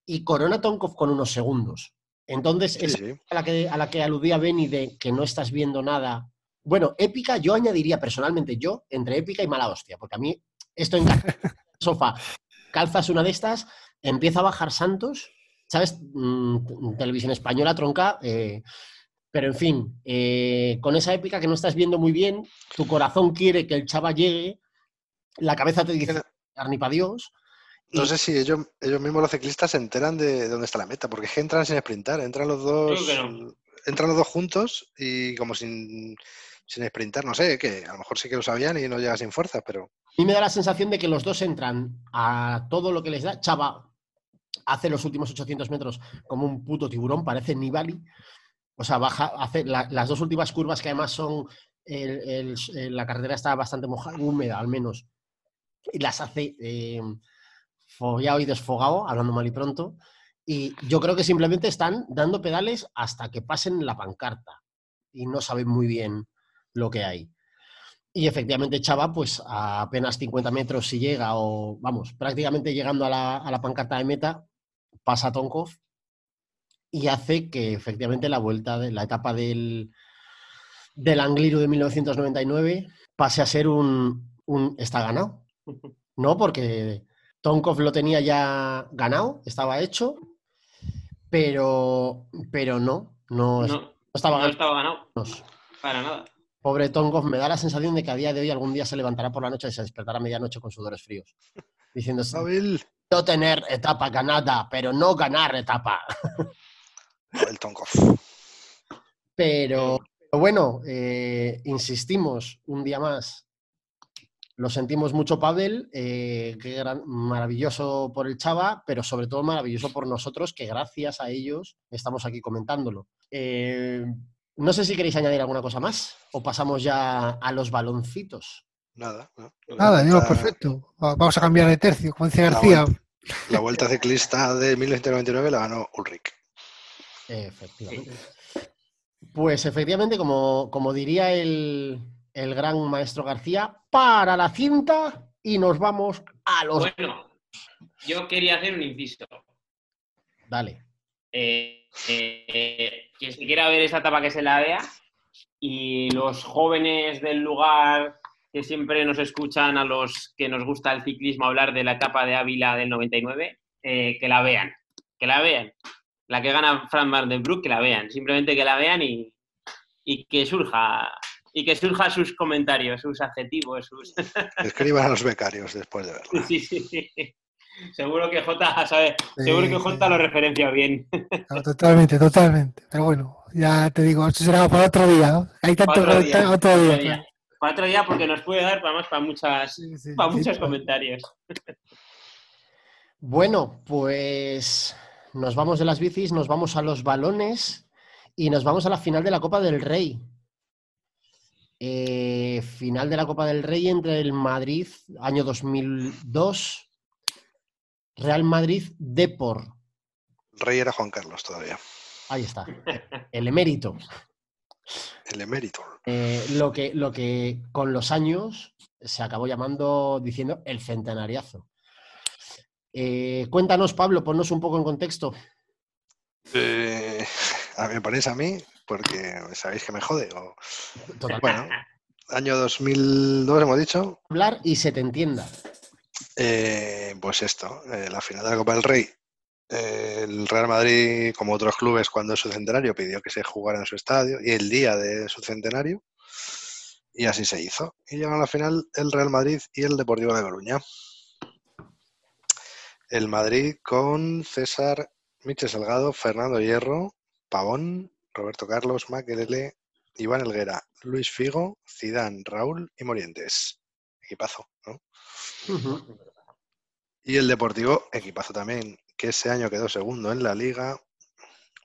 A: y corona Tonkov con unos segundos. Entonces,
B: Sí,
A: esa
B: sí.
A: a la que, a la que aludía Benny de que no estás viendo nada. Bueno, épica, yo añadiría personalmente yo entre épica y mala hostia, porque a mí esto en sofá, calzas una de estas, empieza a bajar Santos, ¿sabes? Mm, televisión española, tronca, eh, pero en fin, eh, con esa épica que no estás viendo muy bien, tu corazón quiere que el chava llegue, la cabeza te dice, ni para Dios.
B: No sé si ellos, ellos mismos los ciclistas se enteran de dónde está la meta, porque es que entran sin sprintar, entran los dos,
C: no.
B: entran los dos juntos y como sin, sin sprintar, no sé, que a lo mejor sí que lo sabían y no llega sin fuerza, pero
A: A mí me da la sensación de que los dos entran a todo lo que les da. Chava hace los últimos 800 metros como un puto tiburón, parece Nibali. O sea, baja, hace la- las dos últimas curvas que además son. el- la carretera está bastante mojada, húmeda al menos. Y las hace eh, follado y desfogado, hablando mal y pronto. Y yo creo que simplemente están dando pedales hasta que pasen la pancarta. Y no saben muy bien lo que hay. Y efectivamente Chava, pues a apenas 50 metros si llega, o vamos, prácticamente llegando a la, a la pancarta de meta, pasa a Tonkov y hace que efectivamente la vuelta de la etapa del, del Angliru de 1999 pase a ser un, un está ganado. No, porque Tonkov lo tenía ya ganado, estaba hecho, pero, pero no, no,
C: No,
A: no estaba
C: no
A: ganado.
C: estaba ganado. Para nada.
A: Pobre Tonkov, me da la sensación de que a día de hoy algún día se levantará por la noche y se despertará a medianoche con sudores fríos. Diciendo, no tener etapa ganada, pero no ganar etapa.
B: el Tonkov.
A: Pero, pero bueno, eh, insistimos un día más. Lo sentimos mucho, Pavel. eh, qué gran- maravilloso por el Chava, pero sobre todo maravilloso por nosotros, que gracias a ellos estamos aquí comentándolo. Eh, no sé si queréis añadir alguna cosa más o pasamos ya a los baloncitos.
B: Nada. ¿no?
D: Nada, digo,
B: La-
D: perfecto. Va- Vamos a cambiar de tercio, como dice
B: La
D: García.
B: vuelta, la vuelta ciclista de 1999 la ganó Ulrich.
A: Efectivamente. Pues efectivamente, como, como diría el, el gran maestro García, para la cinta y nos vamos a los...
C: Bueno, yo quería hacer un inciso.
A: Dale.
C: Eh, eh, quien se quiera ver esa etapa que se la vea y los jóvenes del lugar que siempre nos escuchan a los que nos gusta el ciclismo hablar de la etapa de Ávila del 99, eh, que la vean, que la vean. La que gana Frank Vandenbroek, que la vean. Simplemente que la vean y, y que surja y que surja sus comentarios, sus adjetivos, sus...
B: Escriban a los becarios después de verla.
C: Sí, sí, sí. Seguro que J sabe, seguro que J lo referencia bien.
D: totalmente, totalmente. Pero bueno, ya te digo, esto será para otro día. ¿no? Hay tanto
C: Otro
D: que
C: día,
D: otro
C: otro
D: día.
C: Para otro día porque nos puede dar para más para muchas
D: Sí, sí,
C: para
D: sí,
C: muchos
D: sí.
C: comentarios.
A: Bueno, pues nos vamos de las bicis, nos vamos a los balones y nos vamos a la final de la Copa del Rey. Eh, final de la Copa del Rey entre el Madrid, año 2002, Real Madrid Depor.
B: Rey era Juan Carlos todavía.
A: Ahí está, el emérito.
B: El emérito.
A: Eh, lo, que, lo que con los años se acabó llamando, diciendo el centenariazo. Eh, cuéntanos, Pablo, ponnos un poco en contexto.
B: Eh, a me ponéis a mí porque sabéis que me jode. o-
A: Total,
B: Bueno, año 2002 hemos dicho.
A: hablar y se te entienda.
B: Eh, pues esto, eh, la final de la Copa del Rey. eh, el Real Madrid, como otros clubes, cuando es su centenario, pidió que se jugara en su estadio y el día de su centenario. Y así se hizo. Y llegaron a la final el Real Madrid y el Deportivo de Coruña. El Madrid con César, Michel Salgado, Fernando Hierro, Pavón, Roberto Carlos, Maquelele, Iván Elguera, Luis Figo, Zidane, Raúl y Morientes. Equipazo, ¿no? Y el Deportivo, equipazo también, que ese año quedó segundo en la liga.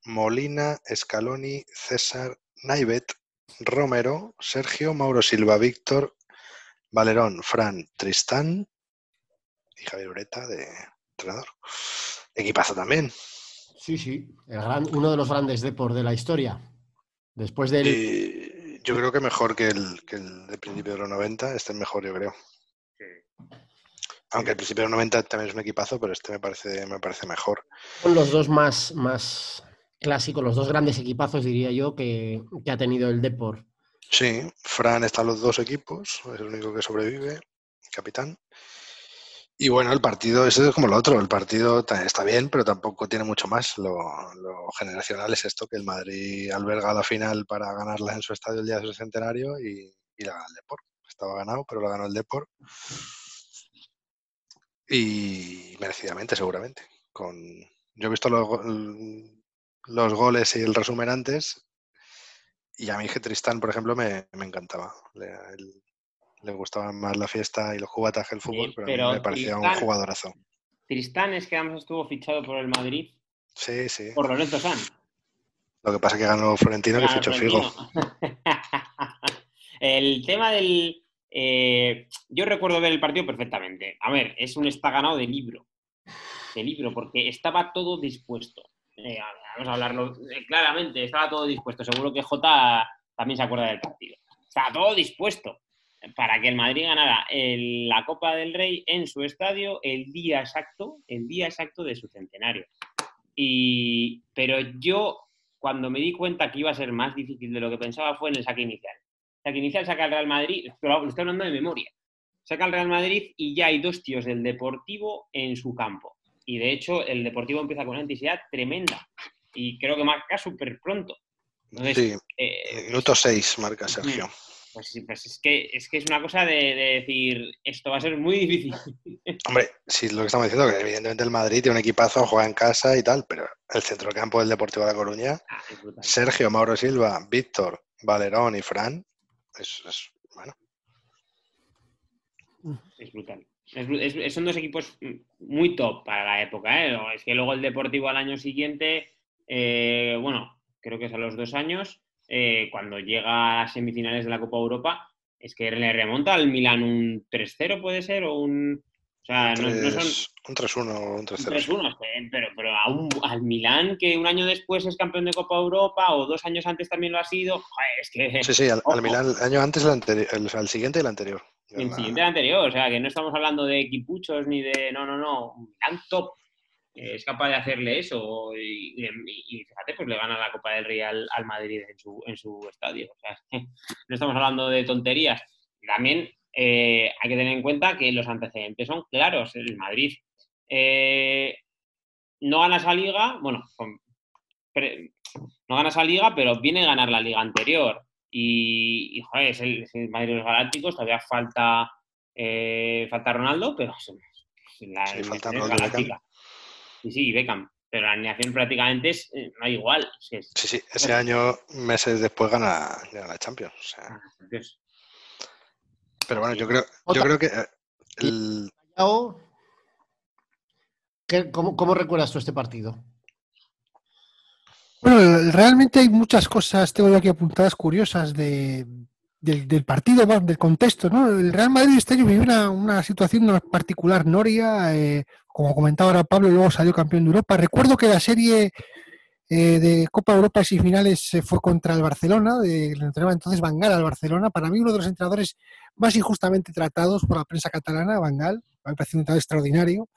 B: Molina, Scaloni, César, Naivet, Romero, Sergio, Mauro Silva, Víctor, Valerón, Fran, Tristán y Javier Ureta de entrenador. Equipazo también.
A: Sí, sí, el gran, uno de los grandes deportes de la historia. Después del...
B: Y yo creo que mejor que el, que el de principio de los 90. Este es mejor, yo creo. Aunque el principio de los 90 también es un equipazo, pero este me parece, me parece mejor.
A: Son los dos más, más clásicos, los dos grandes equipazos, diría yo, que, que ha tenido el Depor.
B: Sí, Fran está en los dos equipos, es el único que sobrevive, capitán. Y bueno, el partido, ese es como el otro, el partido está bien, pero tampoco tiene mucho más. Lo, lo generacional es esto, que el Madrid alberga la final para ganarla en su estadio el día de su centenario y, y la gana el Depor. Estaba ganado, pero la ganó el Depor. Y merecidamente, seguramente. Con... Yo he visto los, los goles y el resumen antes y a mí que Tristán, por ejemplo, me, me encantaba. Le gustaba más la fiesta y los que el fútbol, pero, a mí
C: pero
B: me parecía un jugadorazo.
C: Tristán es que además estuvo fichado por el Madrid
B: Sí, sí.
C: por Lorenzo Sanz.
B: Lo que pasa es que ganó Florentino que fichó. Figo.
C: el tema del. eh, yo recuerdo ver el partido perfectamente. A ver, es un está ganado de libro. De libro, porque estaba todo dispuesto. Eh, vamos a hablarlo eh, claramente, estaba todo dispuesto. Seguro que Jota también se acuerda del partido. Estaba todo dispuesto para que el Madrid ganara el- la Copa del Rey en su estadio el día exacto, el día exacto de su centenario. Y, pero yo, cuando me di cuenta que iba a ser más difícil de lo que pensaba, fue en el saque inicial. El saque inicial saca el Real Madrid, pero lo estoy hablando de memoria. Saca el Real Madrid y ya hay dos tíos del Deportivo en su campo. Y de hecho, el Deportivo empieza con una intensidad tremenda. Y creo que marca súper pronto. Entonces,
B: Sí,
C: eh,
B: minuto 6 marca Sergio.
C: Pues, sí, pues es, que, es que es una cosa de, de decir, esto va a ser muy difícil.
B: Hombre, sí, lo que estamos diciendo, que evidentemente el Madrid tiene un equipazo, juega en casa y tal, pero el centrocampo del Deportivo de La Coruña,
C: Ah.
B: Sergio, Mauro Silva, Víctor, Valerón y Fran, es, es- bueno,
C: Es brutal. Es es- son dos equipos muy top para la época. ¿eh? Es que luego el Deportivo al año siguiente, eh, bueno, creo que es a los dos años, eh, cuando llega a las semifinales de la Copa Europa, es que le remonta al Milan un 3-0, puede ser, o un. O sea, no, no son
B: un 3-1 o un
C: un
B: 3-0.
C: 3-1, eh, pero, pero a un- al Milan, que un año después es campeón de Copa Europa, o dos años antes también lo ha sido, joder, es que.
B: Sí, sí, al, al Milán el año antes, el, anteri- el, al siguiente y el anterior.
C: El
B: La-
C: siguiente anterior, o sea, que no estamos hablando de equipuchos ni de. No, no, no. Un Milan top es capaz de hacerle eso. Y, y- y fíjate, pues le gana la Copa del Rey al, al Madrid en su, en su estadio. O sea, no estamos hablando de tonterías. También eh, hay que tener en cuenta que los antecedentes son claros. El Madrid eh, no gana esa liga, bueno, no gana esa liga, pero viene a ganar la liga anterior. Y, joder, es el, Madrid de los Galácticos, todavía falta, eh, falta Ronaldo, pero la, sí, falta Galáctica. Sí, sí, Beckham. Pero la alineación prácticamente es eh, no hay igual.
B: sí, sí, ese año, meses después, gana, la Champions. Ah, pero bueno, yo creo, yo creo que eh, el...
A: ¿Cómo, recuerdas tú este partido?
D: Bueno, realmente hay muchas cosas, tengo yo aquí apuntadas curiosas de, del, partido, del contexto. ¿no? El Real Madrid este año vivió una, una situación particular. Noria, eh, como comentaba ahora Pablo, luego salió campeón de Europa. Recuerdo que la serie eh, de Copa Europa y finales se fue contra el Barcelona, de, le entrenaba entonces Bangal al Barcelona. Para mí uno de los entrenadores más injustamente tratados por la prensa catalana, Bangal, me parece un entrenador extraordinario.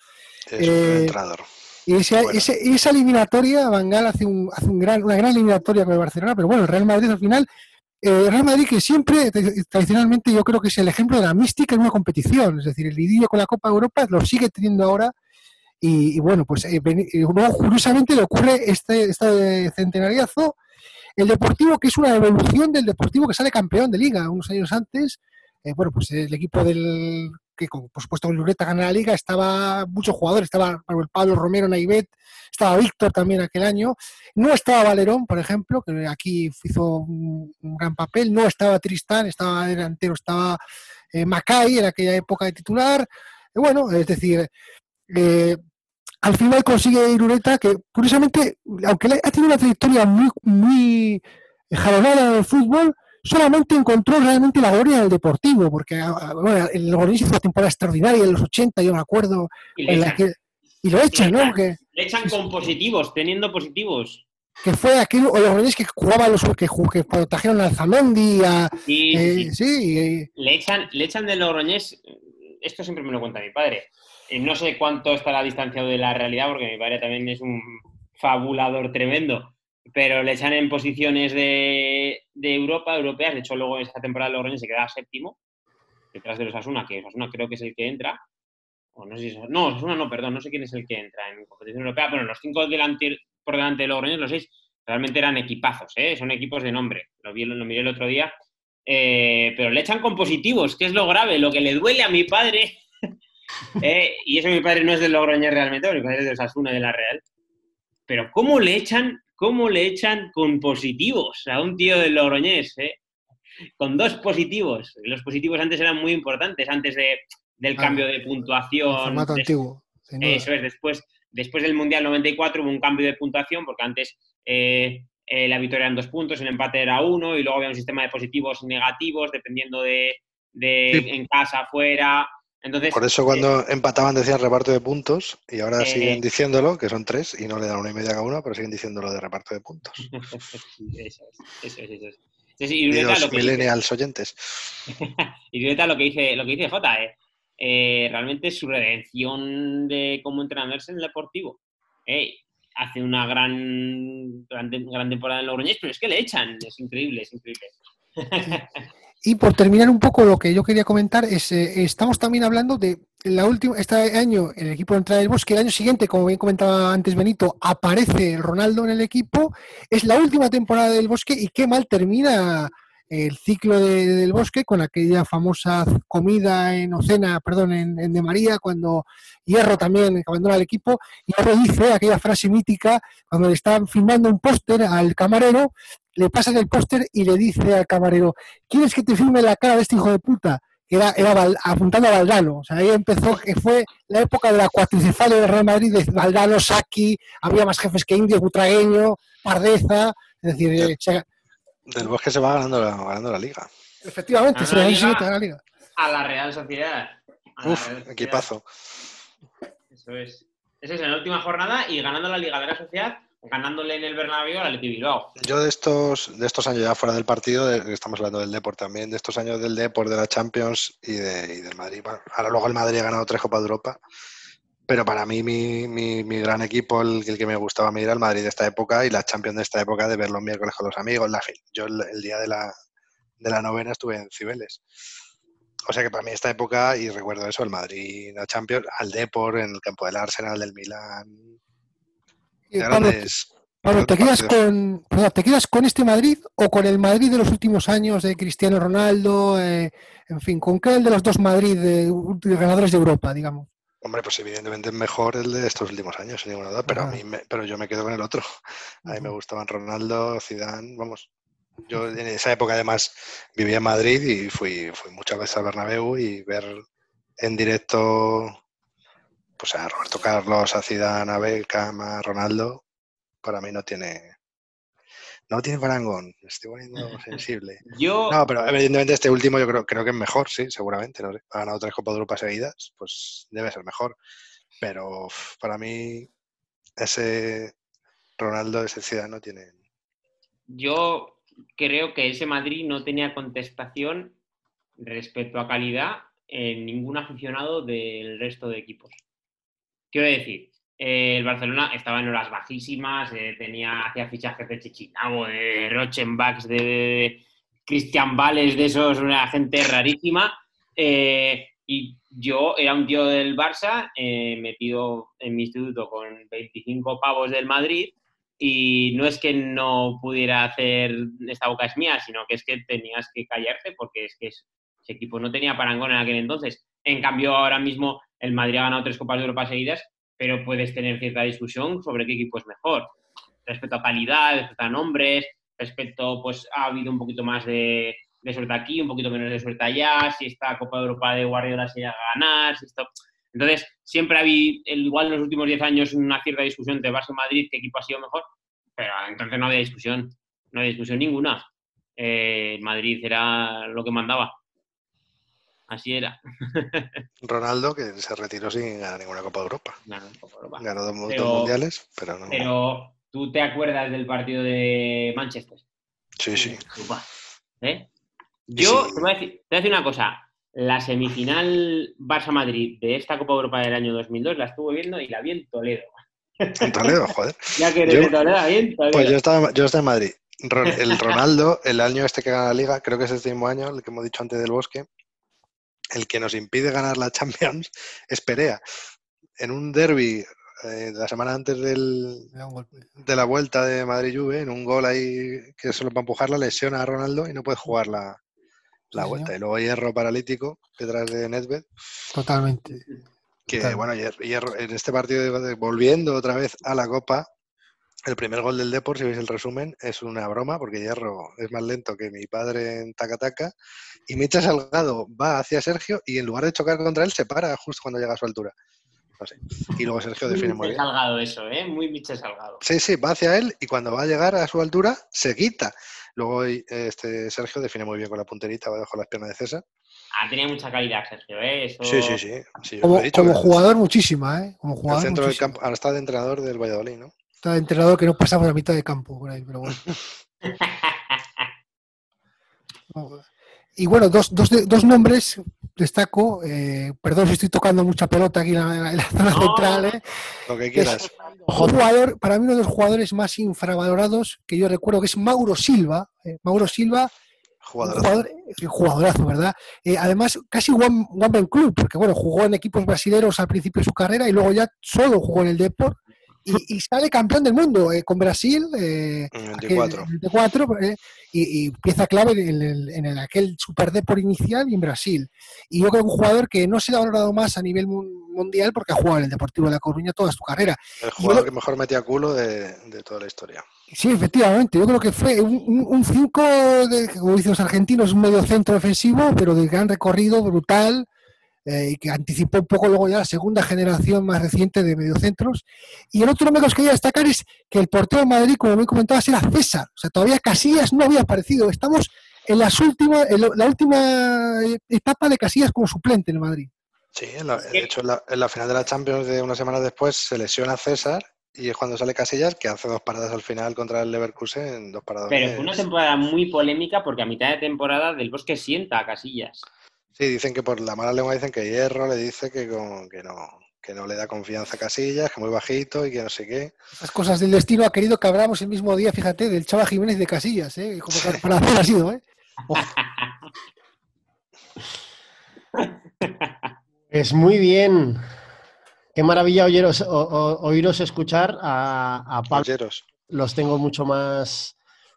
B: Es un eh, entrenador.
D: Y esa eliminatoria, Bangal hace, un, hace un gran, una gran eliminatoria con el Barcelona, pero bueno, el Real Madrid al final, el Real Madrid que siempre, tradicionalmente, yo creo que es el ejemplo de la mística en una competición, es decir, el idilio con la Copa Europa lo sigue teniendo ahora y, bueno, pues eh, luego curiosamente le ocurre este, este centenariazo, el Deportivo, que es una evolución del Deportivo que sale campeón de liga unos años antes. Eh, bueno, pues el equipo del que por supuesto con Lureta gana la liga, estaba muchos jugadores, estaba Pablo Romero, Naivet, estaba Víctor también aquel año, no estaba Valerón, por ejemplo, que aquí hizo un, gran papel, no estaba Tristán, estaba delantero, estaba eh, Macay en aquella época de titular, bueno, es decir, eh, al final consigue Irureta, que curiosamente, aunque ha tenido una trayectoria muy, muy jalonada en el fútbol, solamente encontró realmente la gloria del Deportivo, porque ah, ah, bueno, el Logroñés hizo una temporada extraordinaria en los 80, yo me acuerdo. Y, lo echan, ¿no?
C: le echan con positivos, teniendo positivos.
D: Que fue aquel Logroñés que jugaba los que, que protegieron a Alzamendi, a,
C: sí, sí. Le, echan, le echan de Logroñés, esto siempre me lo cuenta mi padre, eh, no sé cuánto estará distanciado de la realidad, porque mi padre también es un fabulador tremendo, pero le echan en posiciones de, Europa, europeas. De hecho, luego esta temporada de Logroño se queda séptimo, detrás de los Asuna, que Asuna creo que es el que entra. O no sé si no, Asuna no, perdón, no sé quién es el que entra en competición europea. Bueno, los cinco por delante de Logroño, los seis, realmente eran equipazos, ¿eh? son equipos de nombre. Lo, vi, lo miré el otro día. Eh, pero le echan con positivos, que es lo grave, lo que le duele a mi padre Eh, y eso mi padre no es de Logroñés realmente, mi padre es de Osasuna de la Real. Pero ¿cómo le echan, cómo le echan con positivos a un tío del Logroñés? Eh? Con dos positivos. Los positivos antes eran muy importantes, antes de, del cambio de puntuación.
D: formato antiguo.
C: Eso es, después, después del Mundial 94 hubo un cambio de puntuación porque antes eh, la victoria eran dos puntos, el empate era uno y luego había un sistema de positivos y negativos dependiendo de, en casa, afuera.
B: Por eso cuando eh, empataban decían reparto de puntos y ahora eh, siguen diciéndolo, que son tres, y no le dan una y media cada uno, pero siguen diciéndolo de reparto de puntos.
C: eso es, eso es, eso y, los
B: millennials oyentes.
C: y lo que dice, lo que dice Jota, eh, eh, realmente su redención de cómo entrenarse en el deportivo. hace una gran, gran, gran temporada en Logroñés, pero es que le echan, es increíble, es increíble.
D: Y por terminar un poco lo que yo quería comentar es, eh, estamos también hablando de la última, este año el equipo entra del Bosque, el año siguiente, como bien comentaba antes Benito, aparece Ronaldo en el equipo, es la última temporada del Bosque y qué mal termina el ciclo del bosque con aquella famosa comida en Ocena, perdón, en, De María, cuando Hierro también abandona el equipo, Hierro dice aquella frase mítica cuando le están filmando un póster al camarero, le pasan el póster y le dice al camarero, ¿quieres que te filme la cara de este hijo de puta? Que era, era apuntando a Valdano. O sea, ahí empezó, que fue la época de la cuatricefalia de Real Madrid, de Valdano, Saki, había más jefes que indios, Butragueño, Pardeza, es decir, eh,
B: del Bosque se va ganando la, ganando la liga.
D: Efectivamente, se
C: va la liga. A la Real Sociedad.
B: Uf, equipazo.
C: Eso es. Eso es en la última jornada y ganando la Liga de la Sociedad, ganándole en el Bernabéu al Atleti Bilbao.
B: Yo de estos, de estos años ya fuera del partido, estamos hablando del Deport también, de estos años del Deport, de la Champions y, de, y del Madrid. ahora luego el Madrid ha ganado tres Copas de Europa pero para mí mi, mi, gran equipo, el, que me gustaba a mí era el Madrid de esta época y la Champions de esta época de ver los miércoles con los amigos. La, yo el, día de la, de la novena estuve en Cibeles. O sea que para mí esta época, y recuerdo eso, el Madrid, la Champions, al Depor, en el campo del Arsenal, del Milán.
D: Eh,
B: grandes-
D: Pablo, ¿te quedas, con, perdón, ¿te quedas con este Madrid o con el Madrid de los últimos años de Cristiano Ronaldo? eh, en fin, ¿con qué de los dos Madrid de, de ganadores de Europa, digamos?
B: Hombre, pues evidentemente es mejor el de estos últimos años, sin ninguna duda, pero a mí me- pero yo me quedo con el otro. A mí me gustaban Ronaldo, Zidane, vamos. Yo en esa época además vivía en Madrid y fui, fui muchas veces al Bernabéu y ver en directo pues a Roberto Carlos, a Zidane, a Beckham, a Ronaldo, para mí no tiene no tiene parangón, me estoy poniendo sensible.
C: Yo,
B: No, pero evidentemente este último yo creo, creo que es mejor, sí, seguramente. ¿no? sé. Ha ganado tres Copas de Europa seguidas, pues debe ser mejor. Pero para mí ese Ronaldo, ese Zidane no tiene...
C: yo creo que ese Madrid no tenía contestación respecto a calidad en ningún aficionado del resto de equipos. Quiero decir, el Barcelona estaba en horas bajísimas, eh, tenía, hacía fichajes de Chichinabo, de Rochenbachs, de, de Cristian Vales, de esos, una gente rarísima. eh, y yo era un tío del Barça, eh, metido en mi instituto con 25 pavos del Madrid, y no es que no pudiera hacer esta boca es mía, sino que es que tenías que callarte porque es que es- ese equipo no tenía parangón en aquel entonces. En cambio, ahora mismo el Madrid ha ganado tres Copas de Europa seguidas, pero puedes tener cierta discusión sobre qué equipo es mejor. Respecto a calidad, respecto a nombres, respecto, pues ha habido un poquito más de, de suerte aquí, un poquito menos de suerte allá, si esta Copa de Europa de Guardiola se llega a ganar, si esto... Entonces, siempre ha habido, igual en los últimos 10 años, una cierta discusión entre Barça y Madrid, qué equipo ha sido mejor, pero entonces no había discusión, no había discusión ninguna. Eh, Madrid era lo que mandaba. Así era.
B: Ronaldo, que se retiró sin ganar ninguna Copa de Europa.
C: Copa Europa.
B: Ganó dos, mundiales, pero no...
C: Pero, ¿tú te acuerdas del partido de Manchester?
B: Sí, sí.
C: ¿Eh? Yo
B: Sí.
C: te, voy a decir, te voy a decir una cosa. La semifinal Barça-Madrid de esta Copa Europa del año 2002 la estuve viendo y la vi en Toledo.
B: En Toledo, joder.
C: Ya que eres
B: Yo-
C: de Toledo, la vi en Toledo.
B: Pues yo estaba, yo estaba en Madrid. El Ronaldo, el año este que gana la Liga, creo que es este mismo año, el que hemos dicho antes del Bosque, el que nos impide ganar la Champions es Perea. En un derby la semana antes del, de la vuelta de Madrid-Juve, en un gol ahí que solo para empujarla, lesiona a Ronaldo y no puede jugar la, la vuelta. Y luego Hierro paralítico detrás de Nedved,
D: Totalmente.
B: que bueno, Hier- Hierro, en este partido, de- volviendo otra vez a la Copa, el primer gol del Depor, si veis el resumen, es una broma, porque Hierro es más lento que mi padre en taca-taca, y Micha Salgado va hacia Sergio y en lugar de chocar contra él, se para justo cuando llega a su altura. No sé. Y luego Sergio
C: Muy
B: define muy bien.
C: Salgado eso, ¿eh? Muy Michel Salgado.
B: Sí, sí, va hacia él y cuando va a llegar a su altura, se quita. Luego eh, este Sergio define muy bien con la punterita, va debajo de las piernas de César.
C: Ah, tenía mucha calidad, Sergio, ¿eh? Eso...
B: Sí, sí, sí.
D: Como,
B: he dicho,
D: como
B: que
D: jugador, muchísima, ¿eh? Como
B: el
D: jugador,
B: centro del campo, ahora está de entrenador del Valladolid, ¿no?
D: Está de entrenador que no pasamos la mitad de campo por ahí, pero bueno. Y bueno, dos, dos, dos nombres destaco. eh, perdón si estoy tocando mucha pelota aquí en la, en la zona
C: No.
D: central. ¿eh?
B: Lo que quieras.
D: Un jugador, para mí uno de los jugadores más infravalorados que yo recuerdo que es Mauro Silva. eh, Mauro Silva, un
B: Jugador.
D: jugador, eh, jugadorazo, ¿verdad? Eh, además, casi one, one man club, porque bueno, jugó en equipos brasileños al principio de su carrera y luego ya solo jugó en el Deport. Y, y sale campeón del mundo eh, con Brasil. eh,
B: En
D: aquel-
B: 24.
D: 24, eh, y, y pieza clave en, el, en el- aquel Super Deport inicial y en Brasil. Y yo creo que un jugador que no se le ha valorado más a nivel mun- mundial porque ha jugado en el Deportivo de La Coruña toda su carrera.
B: El jugador
D: Yo-
B: que mejor metía culo de, de toda la historia.
D: Sí, efectivamente, yo creo que fue un 5, como dicen los argentinos, un medio centro defensivo, pero de gran recorrido, brutal, eh, y que anticipó un poco luego ya la segunda generación más reciente de mediocentros. Y el otro nombre que os quería destacar es que el portero de Madrid, como me comentabas, era César. O sea, todavía Casillas no había aparecido. Estamos en, las últimas, en la última etapa de Casillas como suplente en Madrid.
B: Sí, en la- de hecho en la, en la final de la Champions de unas semanas después se lesiona César y es cuando sale Casillas que hace dos paradas al final contra el Leverkusen, dos paradas.
C: Pero fue una temporada muy polémica porque a mitad de temporada del Bosque sienta a Casillas.
B: Sí, dicen que por la mala lengua dicen que Hierro le dice que, con- que no que no le da confianza a Casillas, que muy bajito y que no sé qué.
D: Esas cosas del destino ha querido que abramos el mismo día, fíjate, del Chava Jiménez de Casillas. ¿eh? Como que para hacer ha sido, ¿eh?
A: Es muy bien. Qué maravilla oyeros, o- o- oíros escuchar a, a Pablo. Los tengo mucho más,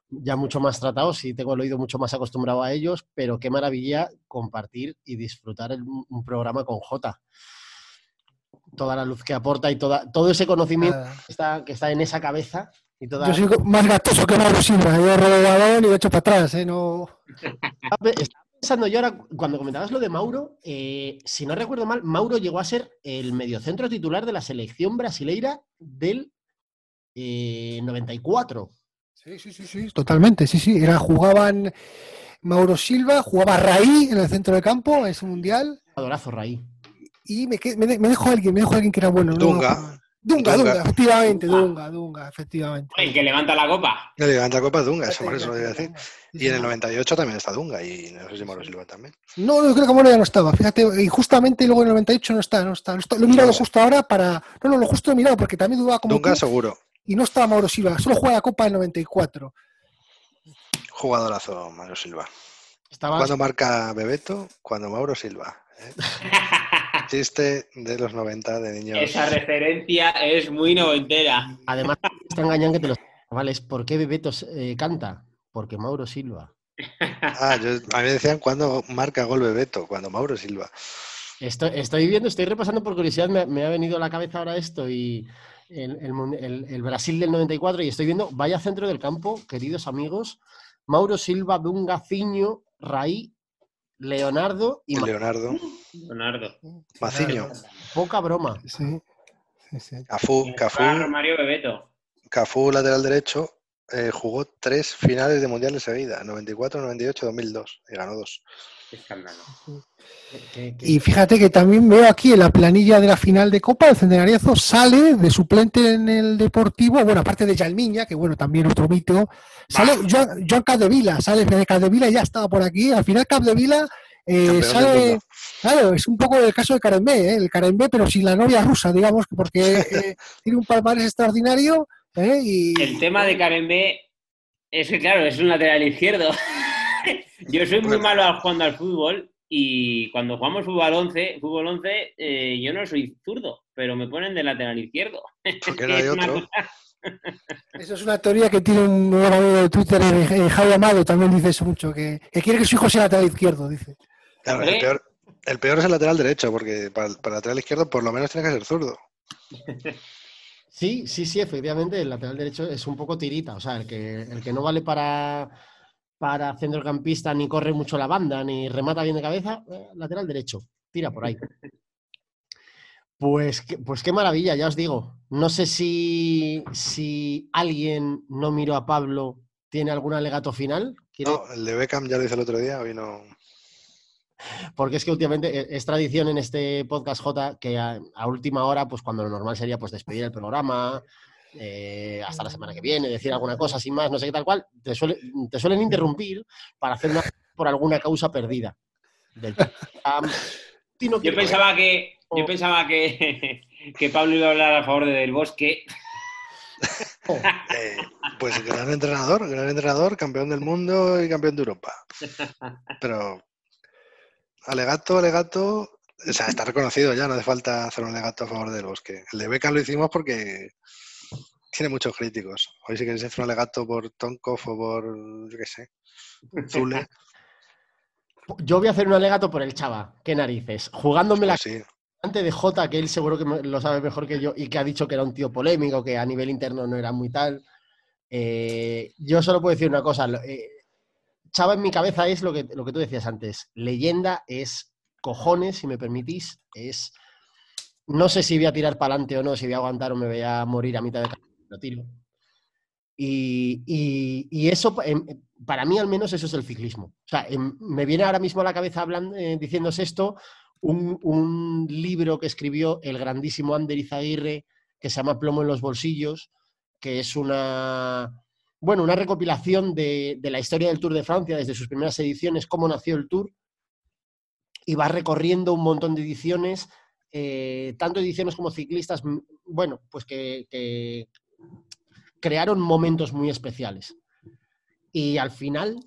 A: ya mucho más tratados y tengo el oído mucho más acostumbrado a ellos, pero qué maravilla compartir y disfrutar el- un programa con Jota. Toda la luz que aporta y toda, todo ese conocimiento que está, que está en esa cabeza y toda,
D: Yo soy más gatoso que Mauro Silva. Yo el balón y lo echo para atrás. ¿eh? No...
A: Estaba pensando yo ahora, cuando comentabas lo de Mauro, eh, si no recuerdo mal, Mauro llegó a ser el mediocentro titular de la selección brasileira del eh, 94.
D: Sí, sí, sí, sí, totalmente. Sí, sí. Era, jugaban Mauro Silva, jugaba Raí en el centro del campo, ese mundial.
A: Adorazo, Raí.
D: Y me, que- me, me dejó alguien, me dejó alguien que era bueno. no
B: Dunga.
D: acuerdo. Dunga,
B: Dunga.
D: Dunga, efectivamente, Dunga, Dunga, efectivamente.
C: El que levanta la copa.
B: El levanta Copa es Dunga, eso por eso lo iba a decir. Y en el
D: sí.
B: 98 también está Dunga y no sé si Mauro Silva también.
D: No, no, creo que Mauro ya no estaba. Fíjate, y justamente luego en el 98 no está, no está. no está. Lo he mirado
B: No
D: justo ahora para. No, no, lo justo he mirado porque también dudaba como.
B: Dunga
D: tú,
B: seguro.
D: Y no estaba Mauro Silva, solo juega la Copa del 94.
B: Jugadorazo Mauro Silva.
A: Estaba,
B: Cuando marca Bebeto, cuando Mauro Silva. ¿eh? Chiste de los 90 de niños.
C: Esa referencia es muy noventera.
A: además, está engañando que te los chavales. ¿Por qué Bebeto eh, canta? Porque Mauro Silva.
B: Ah, yo- a mí me decían cuando marca gol Bebeto, cuando Mauro Silva.
A: Estoy, estoy viendo, estoy repasando por curiosidad, me, me ha venido a la cabeza ahora esto y el, el mun- el- el Brasil del 94 y estoy viendo, vaya centro del campo, queridos amigos, Mauro Silva, Dunga, Ciño, Raí, Leonardo y Ma-
B: Leonardo.
C: Leonardo.
B: Maciño.
A: poca broma.
D: Sí, sí, sí.
B: Cafú, Cafú,
C: Bebeto.
B: Cafú, lateral derecho, eh, jugó tres finales de mundiales seguidas, 94, 98, 2002, y ganó dos.
C: Qué escándalo.
D: Y fíjate que también veo aquí en la planilla de la final de Copa, el Centenariazo sale de suplente en el Deportivo, bueno, aparte de Yalmiña, que bueno, también otro mito, sale Joan, Joan Capdevila, sale de Capdevila, ya estaba por aquí, al final Capdevila eh, sale, claro, es un poco el caso de Karembé, ¿eh? el Karembé, pero sin la novia rusa, digamos, porque eh, tiene un palmarés extraordinario, ¿eh? y
C: El tema de Karen B es que, claro, es un lateral izquierdo. yo soy muy malo al- jugando al fútbol y cuando jugamos fútbol 11, fútbol 11 eh, yo no soy zurdo, pero me ponen de lateral izquierdo.
B: Porque no hay otro.
D: Eso es una teoría que tiene un nuevo amigo de Twitter, eh, eh, Javi Amado, también dice eso mucho, que, que quiere que su hijo sea lateral izquierdo, dice.
B: Claro, el, peor, el peor es el lateral derecho, porque para, el- para el lateral izquierdo por lo menos tiene que ser zurdo.
A: Sí, sí, sí, efectivamente, el lateral derecho es un poco tirita, o sea, el que, el que no vale para, para centrocampista, ni corre mucho la banda, ni remata bien de cabeza, eh, lateral derecho, tira por ahí. Pues, qué- pues qué maravilla, ya os digo. No sé si, si alguien no miró a Pablo, tiene algún alegato final, ¿Quiere-
B: No, el de Beckham ya lo hice el otro día, hoy no.
A: porque es que últimamente eh, es tradición en este podcast J que a, a última hora, pues cuando lo normal sería pues despedir el programa, eh, hasta la semana que viene, decir alguna cosa sin más, no sé qué tal cual, te, suele- te suelen interrumpir para hacer una por alguna causa perdida. Del-
C: Yo
A: quiere-
C: pensaba que, yo
A: Oh.
C: pensaba que, que Pablo iba a hablar a favor de Del Bosque.
A: Oh,
B: Eh, pues gran entrenador, gran entrenador, campeón del mundo y campeón de Europa. Pero alegato, alegato, o sea, está reconocido ya, no hace falta hacer un alegato a favor del bosque. El de Beckham lo hicimos porque tiene muchos críticos. Hoy si queréis hacer un alegato por Tonkov o por, yo qué sé, Zule,
A: Yo voy a hacer un alegato por el chava, qué narices, jugándome la
B: sí.
A: Ante de Jota, que él seguro que lo sabe mejor que yo y que ha dicho que era un tío polémico, que a nivel interno no era muy tal. eh, yo solo puedo decir una cosa. eh, Chava en mi cabeza es lo que, lo que tú decías antes. Leyenda es cojones, si me permitís. Es. No sé si voy a tirar para adelante o no, si voy a aguantar o me voy a morir a mitad de camino. Lo tiro. Y, y- eso, em, para mí al menos, eso es el ciclismo. O sea, em, me viene ahora mismo a la cabeza hablando, eh, diciéndose esto un, un libro que escribió el grandísimo Ander Izaguirre que se llama Plomo en los bolsillos, que es una, bueno, una recopilación de, de la historia del Tour de Francia desde sus primeras ediciones, cómo nació el Tour, y va recorriendo un montón de ediciones, eh, tanto ediciones como ciclistas, bueno, pues que crearon momentos muy especiales. Y al final,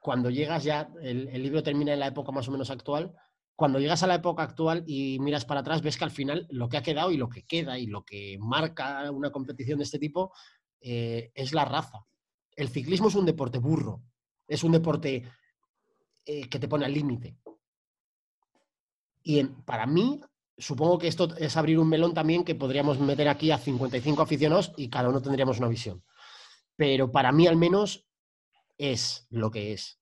A: cuando llegas ya, el, libro termina en la época más o menos actual, cuando llegas a la época actual y miras para atrás, ves que al final lo que ha quedado y lo que queda y lo que marca una competición de este tipo eh, es la raza. El ciclismo es un deporte burro, es un deporte eh, que te pone al límite. Y para mí, supongo que esto es abrir un melón también que podríamos meter aquí a 55 aficionados y cada uno tendríamos una visión. Pero para mí al menos es lo que es.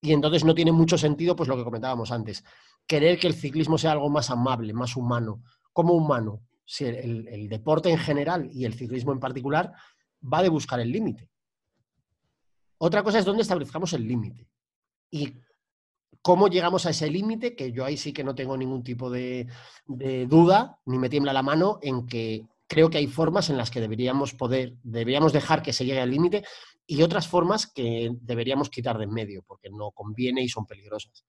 A: Y entonces no tiene mucho sentido, pues lo que comentábamos antes, querer que el ciclismo sea algo más amable, más humano. como humano? Si el, deporte en general y el ciclismo en particular va de buscar el límite. Otra cosa es dónde establezcamos el límite. Y cómo llegamos a ese límite, que yo ahí sí que no tengo ningún tipo de, duda, ni me tiembla la mano en que creo que hay formas en las que deberíamos poder, deberíamos dejar que se llegue al límite y otras formas que deberíamos quitar de en medio, porque no conviene y son peligrosas.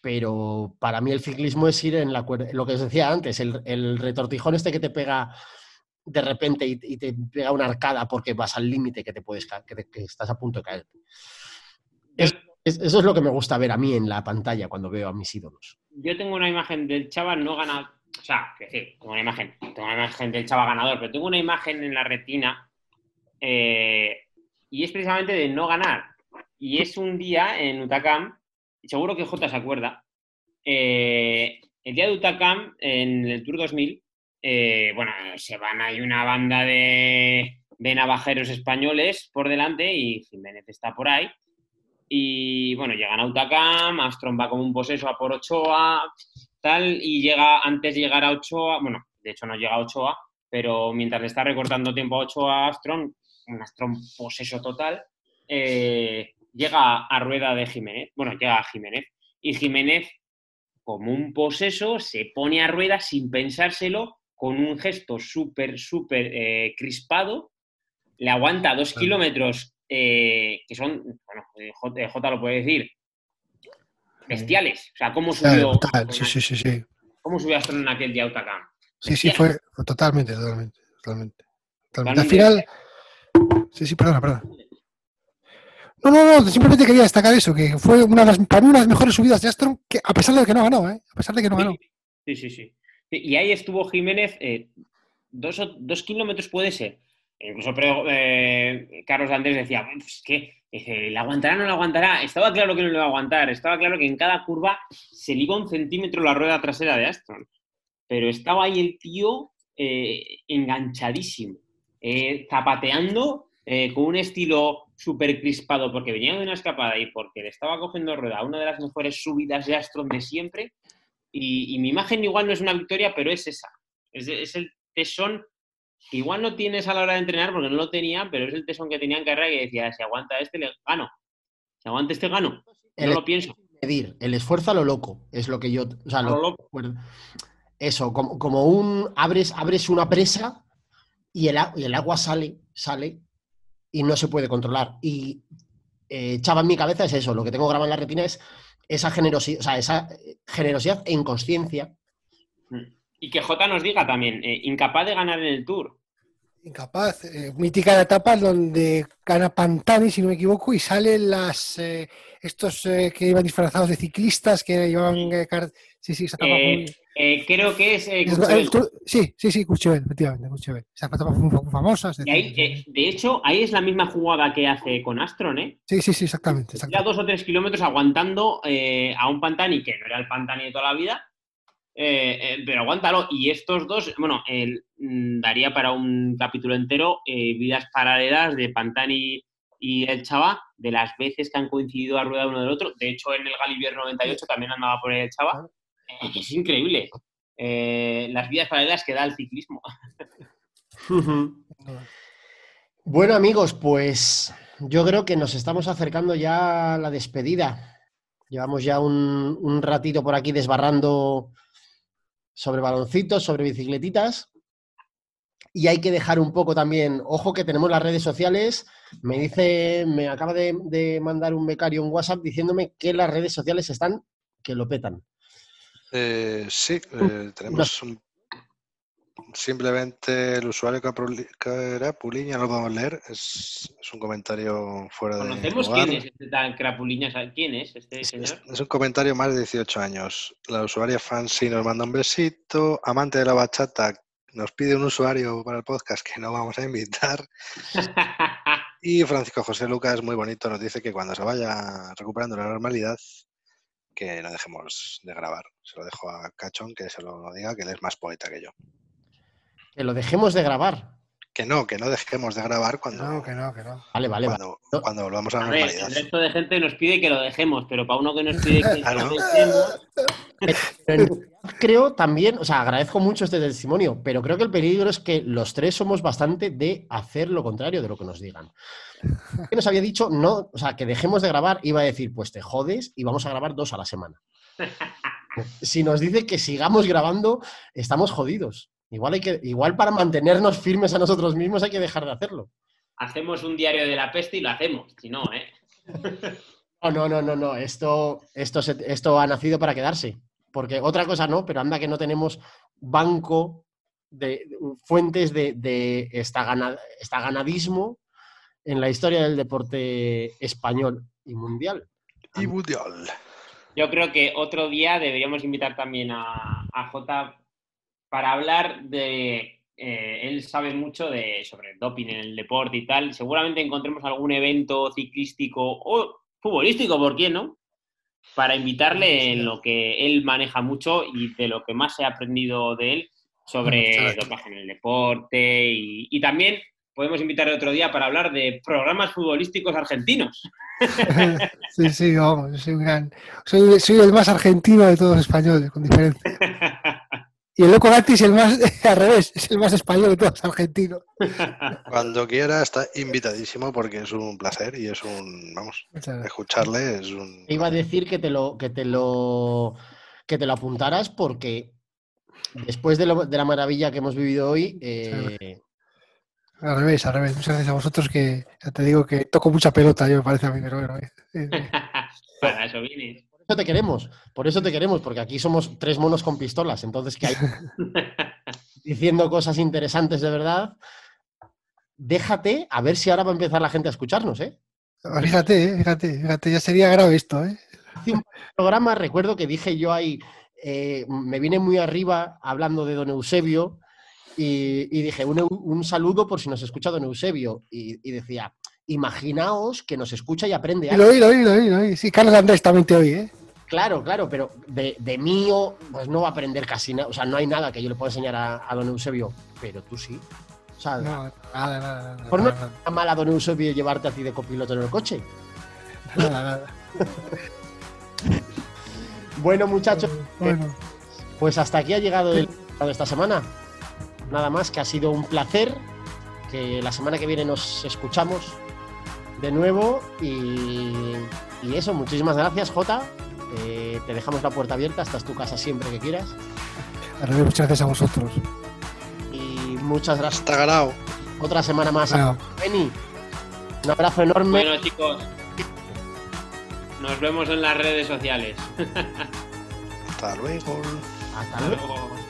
A: Pero para mí el ciclismo es ir en la lo que os decía antes, el, retortijón este que te pega de repente y, te pega una arcada porque vas al límite que te puedes que, que, estás a punto de caer. Eso es lo que me gusta ver a mí en la pantalla cuando veo a mis ídolos.
C: Yo tengo una imagen del chaval no gana, o sea, que sí, tengo una imagen, tengo una imagen del chaval ganador, pero tengo una imagen en la retina eh, y es precisamente de no ganar. Y es un día en Utacam, seguro que J se acuerda, eh, el día de Utacam, en el Tour 2000, eh, bueno, se van, hay una banda de, de navajeros españoles por delante y Jiménez está por ahí. Y bueno, llegan a Utacam, Astron va como un poseso a por Ochoa, tal, y llega, antes de llegar a Ochoa, bueno, de hecho no llega a Ochoa, pero mientras le está recortando tiempo a Ochoa a Astron, un Astron poseso total, eh, llega a rueda de Jiménez, bueno, llega a Jiménez, y Jiménez, como un poseso, se pone a rueda sin pensárselo, con un gesto súper, súper eh, crispado, le aguanta dos kilómetros eh, que son, bueno, eh, J, eh, lo puede decir, bestiales. O sea, cómo subió.
D: sí, sí, sí, sí.
C: ¿Cómo subió Astron en aquel día Autocam?
D: Sí, sí, fue, totalmente, totalmente, totalmente, Al final. Sí, sí, perdona, perdona. No, no, no, simplemente quería destacar eso, que fue una de las, para mí una de las mejores subidas de Astron, que, a pesar de que no ganó, ¿eh? A pesar de que no ganó.
C: Sí, sí, sí. Y ahí estuvo Jiménez, dos, dos kilómetros puede ser, Incluso eh, Carlos Andrés decía, bueno, pues que ¿le aguantará o no le aguantará? Estaba claro que no le iba a aguantar, estaba claro que en cada curva se le iba un centímetro la rueda trasera de Aston. Pero estaba ahí el tío eh, enganchadísimo, eh, zapateando con un estilo súper crispado porque venía de una escapada y porque le estaba cogiendo rueda, una de las mejores subidas de Astron de siempre. Y, mi imagen igual no es una victoria, pero es esa. Es, el tesón igual no tienes a la hora de entrenar porque no lo tenía, pero es el tesón que tenía en carrera y decía, si aguanta este, le gano. Si aguanta este, gano. No lo pienso.
A: Medir, el esfuerzo a lo loco, es lo que yo... O sea, lo, eso, como, un... Abres, abres una presa y el, el, agua sale, sale y no se puede controlar. Y eh, chava en mi cabeza es eso, lo que tengo grabado en la retina es esa generosidad, o sea, esa generosidad e inconsciencia.
C: Mm. Y que J nos diga también, eh, incapaz de ganar en el Tour.
D: Incapaz. Eh, mítica etapa donde gana Pantani, si no me equivoco, y salen las eh, estos que iban disfrazados de ciclistas que llevaban... sí, sí, esa etapa muy...
C: creo que es...
D: sí, sí, sí, Courchevel, efectivamente, Courchevel. Esa etapa muy, muy famosa.
C: de hecho, ahí es la misma jugada que hace con Astron, ¿eh?
D: Sí, sí, sí, exactamente. exactamente.
C: Ya dos o tres kilómetros aguantando a un Pantani que no era el Pantani de toda la vida, eh, eh, pero aguántalo. Y estos dos, bueno, mm, daría para un capítulo entero eh, vidas paralelas de Pantani y el Chava, de las veces que han coincidido a rueda uno del otro. De hecho, en el Galibier 98 también andaba por el Chava. es increíble. las vidas paralelas que da el ciclismo.
A: bueno, amigos, pues yo creo que nos estamos acercando ya a la despedida. Llevamos ya un ratito por aquí desbarrando sobre baloncitos, sobre bicicletitas. Y hay que dejar un poco también, ojo que tenemos las redes sociales. Me dice, me acaba de, mandar un becario un WhatsApp diciéndome que las redes sociales están, que lo petan.
B: Eh, sí, eh, tenemos un, simplemente el usuario que, era Puliña, no lo podemos leer, es, es un comentario fuera de
C: ¿Conocemos
B: lugar.
C: quién es este tal Crapuliña? ¿Sabe ¿Quién es este
B: Es,
C: señor?
B: es un comentario más de 18 años. La usuaria Fancy nos manda un besito. Amante de la bachata nos pide un usuario para el podcast que no vamos a invitar. Y Francisco José Lucas, muy bonito, nos dice que cuando se vaya recuperando la normalidad, que no dejemos de grabar. Se lo dejo a Cachón que se lo diga, que él es más poeta que yo.
A: Que lo dejemos de grabar.
B: Que no, que no dejemos de grabar cuando,
D: No, que no, que no.
A: Vale, vale, vale.
B: cuando,
A: No.
B: cuando volvamos a la
C: A ver,
B: normalidad.
C: el resto de gente nos pide que lo dejemos, pero para uno que nos pide que
B: Ah,
C: lo dejemos,
A: Pero en realidad creo también, o sea, agradezco mucho este testimonio, pero creo que el peligro es que los tres somos bastante de hacer lo contrario de lo que nos digan. Que nos había dicho, no, o sea, que dejemos de grabar, iba a decir, pues te jodes y vamos a grabar dos a la semana. Si nos dice que sigamos grabando, estamos jodidos. Igual, hay que, igual para mantenernos firmes a nosotros mismos hay que dejar de hacerlo.
C: hacemos un diario de la peste y lo hacemos. Si no, ¿eh?
A: No, no, no, no, no. Esto, esto, se- esto ha nacido para quedarse. Porque otra cosa no, pero anda que no tenemos banco de fuentes de, de estagana- estaganadismo en la historia del deporte español y mundial.
B: Y mundial.
C: Yo creo que otro día deberíamos invitar también a, a Jota para hablar de. eh, él sabe mucho de, sobre el doping en el deporte y tal. Seguramente encontremos algún evento ciclístico o futbolístico, ¿por qué no? Para invitarle en lo que él maneja mucho y de lo que más he aprendido de él sobre dopaje en el deporte. Y, y también podemos invitarle otro día para hablar de programas futbolísticos argentinos.
D: Sí, sí, vamos, soy un gran. Soy, soy el más argentino de todos los españoles, con diferencia. Y el loco Gatti es el más, al revés, es el más español de todos los argentinos.
B: Cuando quiera está invitadísimo porque es un placer y es un, vamos, escucharle es un...
A: Iba a decir que te lo, que te lo, que te lo apuntaras porque después de, lo- de la maravilla que hemos vivido hoy, eh,
D: Al revés, al revés. Muchas gracias a vosotros que ya te digo que toco mucha pelota, yo me parece a mí, pero bueno. eh, eh,
C: Para eso vienes.
A: Eso te queremos, por eso te queremos, porque aquí somos tres monos con pistolas, entonces que hay diciendo cosas interesantes de verdad. Déjate, a ver si ahora va a empezar la gente a escucharnos, ¿eh?
D: Fíjate, eh, fíjate, fíjate, ya sería grave esto, ¿eh?
A: Hace un programa, recuerdo que dije yo ahí, eh, me vine muy arriba hablando de don Eusebio y, y dije un, un saludo por si nos escucha don Eusebio y, y decía, imaginaos que nos escucha y aprende
D: Y
A: algo.
D: lo oí, lo oí, lo oí, lo oí. Sí, Carlos Andrés también te oí, ¿eh?
A: Claro, claro, pero de, de mío, pues no va a aprender casi nada. O sea, no hay nada que yo le pueda enseñar a, a don Eusebio, pero tú sí. O sea,
D: No, nada, nada, nada.
A: Por no-
D: nada,
A: ¿a mal a don Eusebio llevarte a ti de copiloto en el coche.
D: nada, nada.
A: Bueno, muchachos,
D: Bueno,
A: pues hasta aquí ha llegado el de esta semana. Nada más, que ha sido un placer. Que la semana que viene nos escuchamos de nuevo. Y, y eso, muchísimas gracias, Jota. Eh, te dejamos la puerta abierta, esta es tu casa siempre que quieras.
D: muchas gracias a vosotros.
A: Y muchas gracias.
B: Está ganado.
A: Otra semana más. Beni, un abrazo enorme.
C: Bueno, chicos, nos vemos en las redes sociales.
B: Hasta luego.
A: Hasta
C: Hasta luego.